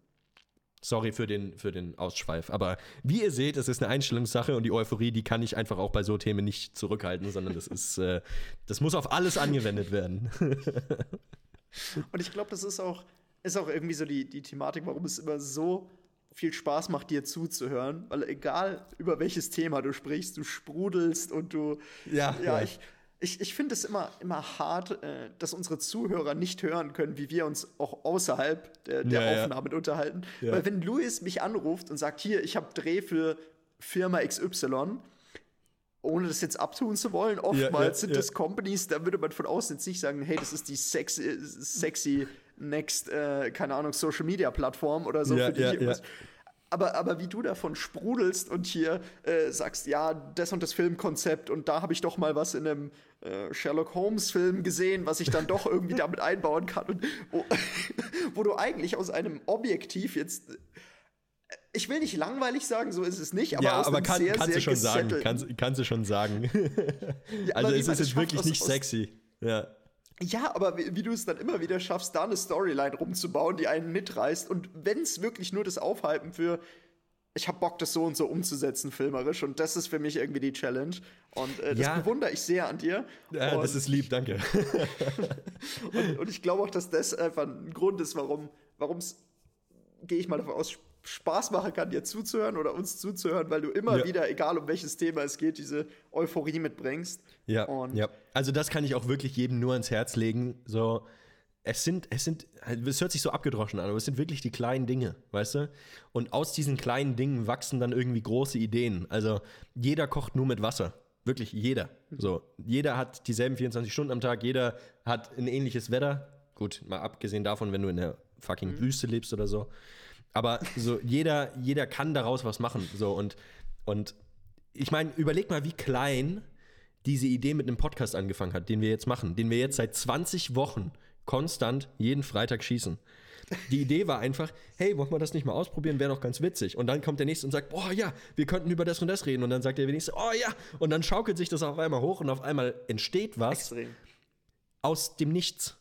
Speaker 1: Sorry für den, für den Ausschweif. Aber wie ihr seht, es ist eine Einstellungssache und die Euphorie, die kann ich einfach auch bei so Themen nicht zurückhalten, sondern das ist, äh, das muss auf alles angewendet werden.
Speaker 2: und ich glaube, das ist auch, ist auch irgendwie so die, die Thematik, warum es immer so viel Spaß macht, dir zuzuhören, weil egal über welches Thema du sprichst, du sprudelst und du. Ja, ja, ja. ich ich, ich finde es immer, immer hart, äh, dass unsere Zuhörer nicht hören können, wie wir uns auch außerhalb der, der ja, Aufnahmen ja. unterhalten. Ja. Weil wenn Luis mich anruft und sagt, hier, ich habe Dreh für Firma XY, ohne das jetzt abtun zu wollen, oftmals sind das Companies, da würde man von außen jetzt nicht sagen, hey, das ist die sexy, sexy next, äh, keine Ahnung, Social Media Plattform oder so für die aber, aber wie du davon sprudelst und hier äh, sagst, ja, das und das Filmkonzept und da habe ich doch mal was in einem äh, Sherlock Holmes-Film gesehen, was ich dann doch irgendwie damit einbauen kann und wo, wo du eigentlich aus einem Objektiv jetzt ich will nicht langweilig sagen, so ist es nicht,
Speaker 1: aber, ja, aber kann, sehr, kannst, sehr du schon sagen, kannst, kannst du schon sagen. ja, also es ist jetzt wirklich nicht sexy. Ja.
Speaker 2: Ja, aber wie, wie du es dann immer wieder schaffst, da eine Storyline rumzubauen, die einen mitreißt. Und wenn es wirklich nur das Aufhalten für, ich habe Bock, das so und so umzusetzen, filmerisch. Und das ist für mich irgendwie die Challenge. Und äh, das ja. bewundere ich sehr an dir.
Speaker 1: Ja, das ist lieb, danke.
Speaker 2: und, und, ich glaube auch, dass das einfach ein Grund ist, warum es, gehe ich mal davon aus, Spaß machen kann, dir zuzuhören oder uns zuzuhören, weil du immer ja. wieder, egal um welches Thema es geht, diese Euphorie mitbringst.
Speaker 1: Ja, und ja. Also das kann ich auch wirklich jedem nur ans Herz legen. So, es sind, es sind, es hört sich so abgedroschen an, aber es sind wirklich die kleinen Dinge, weißt du? Und aus diesen kleinen Dingen wachsen dann irgendwie große Ideen. Also jeder kocht nur mit Wasser. Wirklich jeder. So, jeder hat dieselben 24 Stunden am Tag, jeder hat ein ähnliches Wetter. Gut, mal abgesehen davon, wenn du in der fucking mhm. Wüste lebst oder so. Aber so jeder, jeder kann daraus was machen. So und, und ich meine, überleg mal, wie klein diese Idee mit einem Podcast angefangen hat, den wir jetzt machen, den wir jetzt seit 20 Wochen konstant jeden Freitag schießen. Die Idee war einfach, hey, wollen wir das nicht mal ausprobieren, wäre doch ganz witzig. Und dann kommt der nächste und sagt, boah, ja, wir könnten über das und das reden. Und dann sagt der nächste, oh ja. Und dann schaukelt sich das auf einmal hoch und auf einmal entsteht was Extrem. aus dem Nichts.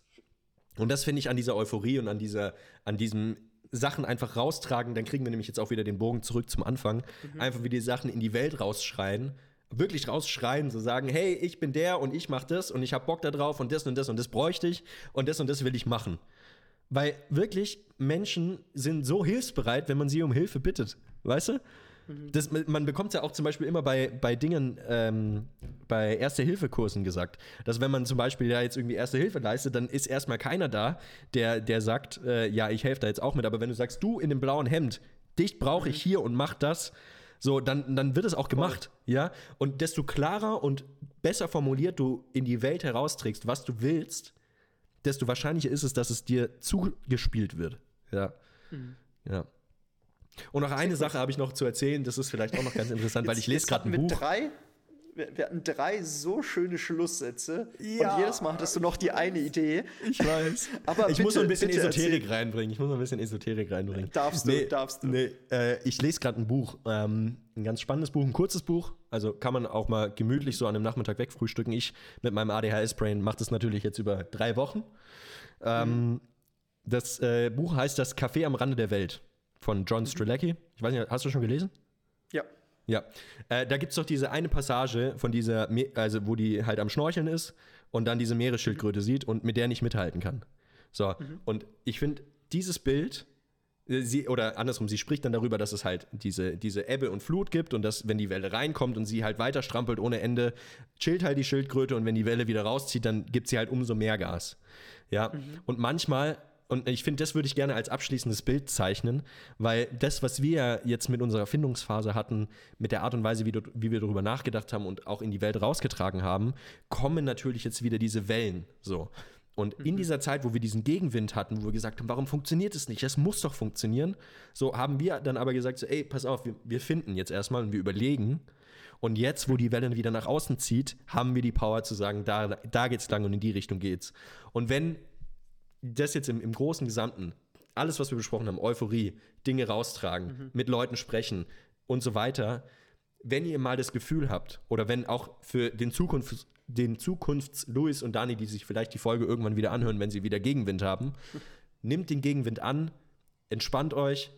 Speaker 1: Und das finde ich an dieser Euphorie und an dieser, an diesem Sachen einfach raustragen, dann kriegen wir nämlich jetzt auch wieder den Bogen zurück zum Anfang. Mhm. Einfach wie die Sachen in die Welt rausschreien. Wirklich rausschreien, so sagen, hey, ich bin der und ich mach das und ich hab Bock da drauf und das und das und das bräuchte ich und das und das will ich machen. Weil wirklich Menschen sind so hilfsbereit, wenn man sie um Hilfe bittet. Weißt du? Mhm. Das, man bekommt es ja auch zum Beispiel immer bei, bei Dingen, ähm, bei Erste-Hilfe-Kursen gesagt, dass wenn man zum Beispiel ja jetzt irgendwie Erste Hilfe leistet, dann ist erstmal keiner da, der, der sagt, äh, ja, ich helfe da jetzt auch mit. Aber wenn du sagst, du in dem blauen Hemd, dich brauche ich mhm. hier und mach das, so, dann, dann wird es auch gemacht, Voll. ja. Und desto klarer und besser formuliert du in die Welt herausträgst, was du willst, desto wahrscheinlicher ist es, dass es dir zugespielt wird. Ja. Mhm. Ja. Und noch eine Sache habe ich noch zu erzählen, das ist vielleicht auch noch ganz interessant, weil ich lese gerade ein Buch.
Speaker 2: Drei, wir, hatten drei so schöne Schlusssätze ja. und jedes Mal hattest du noch die eine Idee.
Speaker 1: Ich weiß. Aber ich bitte, muss so ein bisschen Esoterik erzählen. reinbringen. Ich muss ein bisschen Esoterik reinbringen.
Speaker 2: Darfst du, nee, darfst du.
Speaker 1: Nee, äh, ich lese gerade ein Buch, ähm, ein ganz spannendes Buch, ein kurzes Buch. Also kann man auch mal gemütlich so an einem Nachmittag wegfrühstücken. Ich mit meinem ADHS-Brain mache das natürlich jetzt über drei Wochen. Ähm, mhm. Das äh, Buch heißt Das Café am Rande der Welt von John mhm. Strelacki. Ich weiß nicht, hast du schon gelesen?
Speaker 2: Ja.
Speaker 1: Ja. Äh, da gibt es doch diese eine Passage von dieser, Me also wo die halt am Schnorcheln ist und dann diese Meeresschildkröte mhm. sieht und mit der nicht mithalten kann. So, mhm. und ich finde, dieses Bild, äh, sie, oder andersrum, sie spricht dann darüber, dass es halt diese, diese Ebbe und Flut gibt und dass, wenn die Welle reinkommt und sie halt weiter strampelt ohne Ende, chillt halt die Schildkröte und wenn die Welle wieder rauszieht, dann gibt sie halt umso mehr Gas. Ja, mhm. und manchmal und ich finde, das würde ich gerne als abschließendes Bild zeichnen, weil das, was wir jetzt mit unserer Erfindungsphase hatten, mit der Art und Weise, wie, du, wie wir darüber nachgedacht haben und auch in die Welt rausgetragen haben, kommen natürlich jetzt wieder diese Wellen. So. Und mhm. in dieser Zeit, wo wir diesen Gegenwind hatten, wo wir gesagt haben, warum funktioniert es nicht? Es muss doch funktionieren. So haben wir dann aber gesagt, so, ey, pass auf, wir, wir finden jetzt erstmal und wir überlegen. Und jetzt, wo die Welle wieder nach außen zieht, haben wir die Power zu sagen, da, da geht's lang und in die Richtung geht's. Und wenn das jetzt im, im großen Gesamten, alles, was wir besprochen haben, Euphorie, Dinge raustragen, mhm. mit Leuten sprechen und so weiter, wenn ihr mal das Gefühl habt, oder wenn auch für den Zukunfts, den Zukunfts-Louis und Dani, die sich vielleicht die Folge irgendwann wieder anhören, wenn sie wieder Gegenwind haben, nimmt den Gegenwind an, entspannt euch,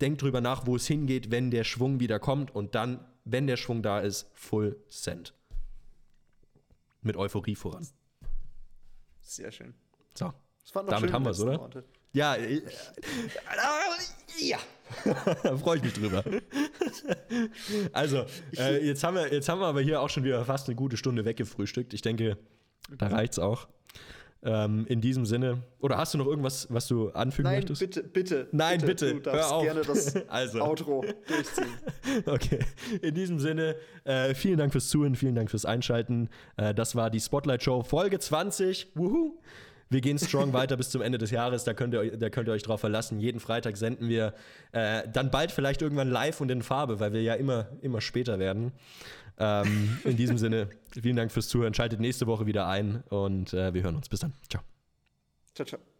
Speaker 1: denkt drüber nach, wo es hingeht, wenn der Schwung wieder kommt und dann, wenn der Schwung da ist, Full Send. Mit Euphorie voran.
Speaker 2: Sehr schön.
Speaker 1: So, damit haben wir es, oder? Ja, äh, ja. Freue ich mich drüber. also, äh, jetzt, haben wir, jetzt haben wir aber hier auch schon wieder fast eine gute Stunde weggefrühstückt. Ich denke, da reicht's auch. Ähm, in diesem Sinne. Oder hast du noch irgendwas, was du anfügen
Speaker 2: Nein,
Speaker 1: möchtest?
Speaker 2: Bitte, bitte.
Speaker 1: Nein, bitte.
Speaker 2: Du darfst Hör auf. gerne das also. Outro durchziehen.
Speaker 1: Okay. In diesem Sinne, äh, vielen Dank fürs Zuhören, vielen Dank fürs Einschalten. Äh, das war die Spotlight Show Folge 20. Wuhu! Wir gehen strong weiter bis zum Ende des Jahres. Da könnt ihr, da könnt ihr euch drauf verlassen. Jeden Freitag senden wir äh, dann bald vielleicht irgendwann live und in Farbe, weil wir ja immer, immer später werden. Ähm, in diesem Sinne, vielen Dank fürs Zuhören. Schaltet nächste Woche wieder ein und äh, wir hören uns. Bis dann. Ciao. Ciao, ciao.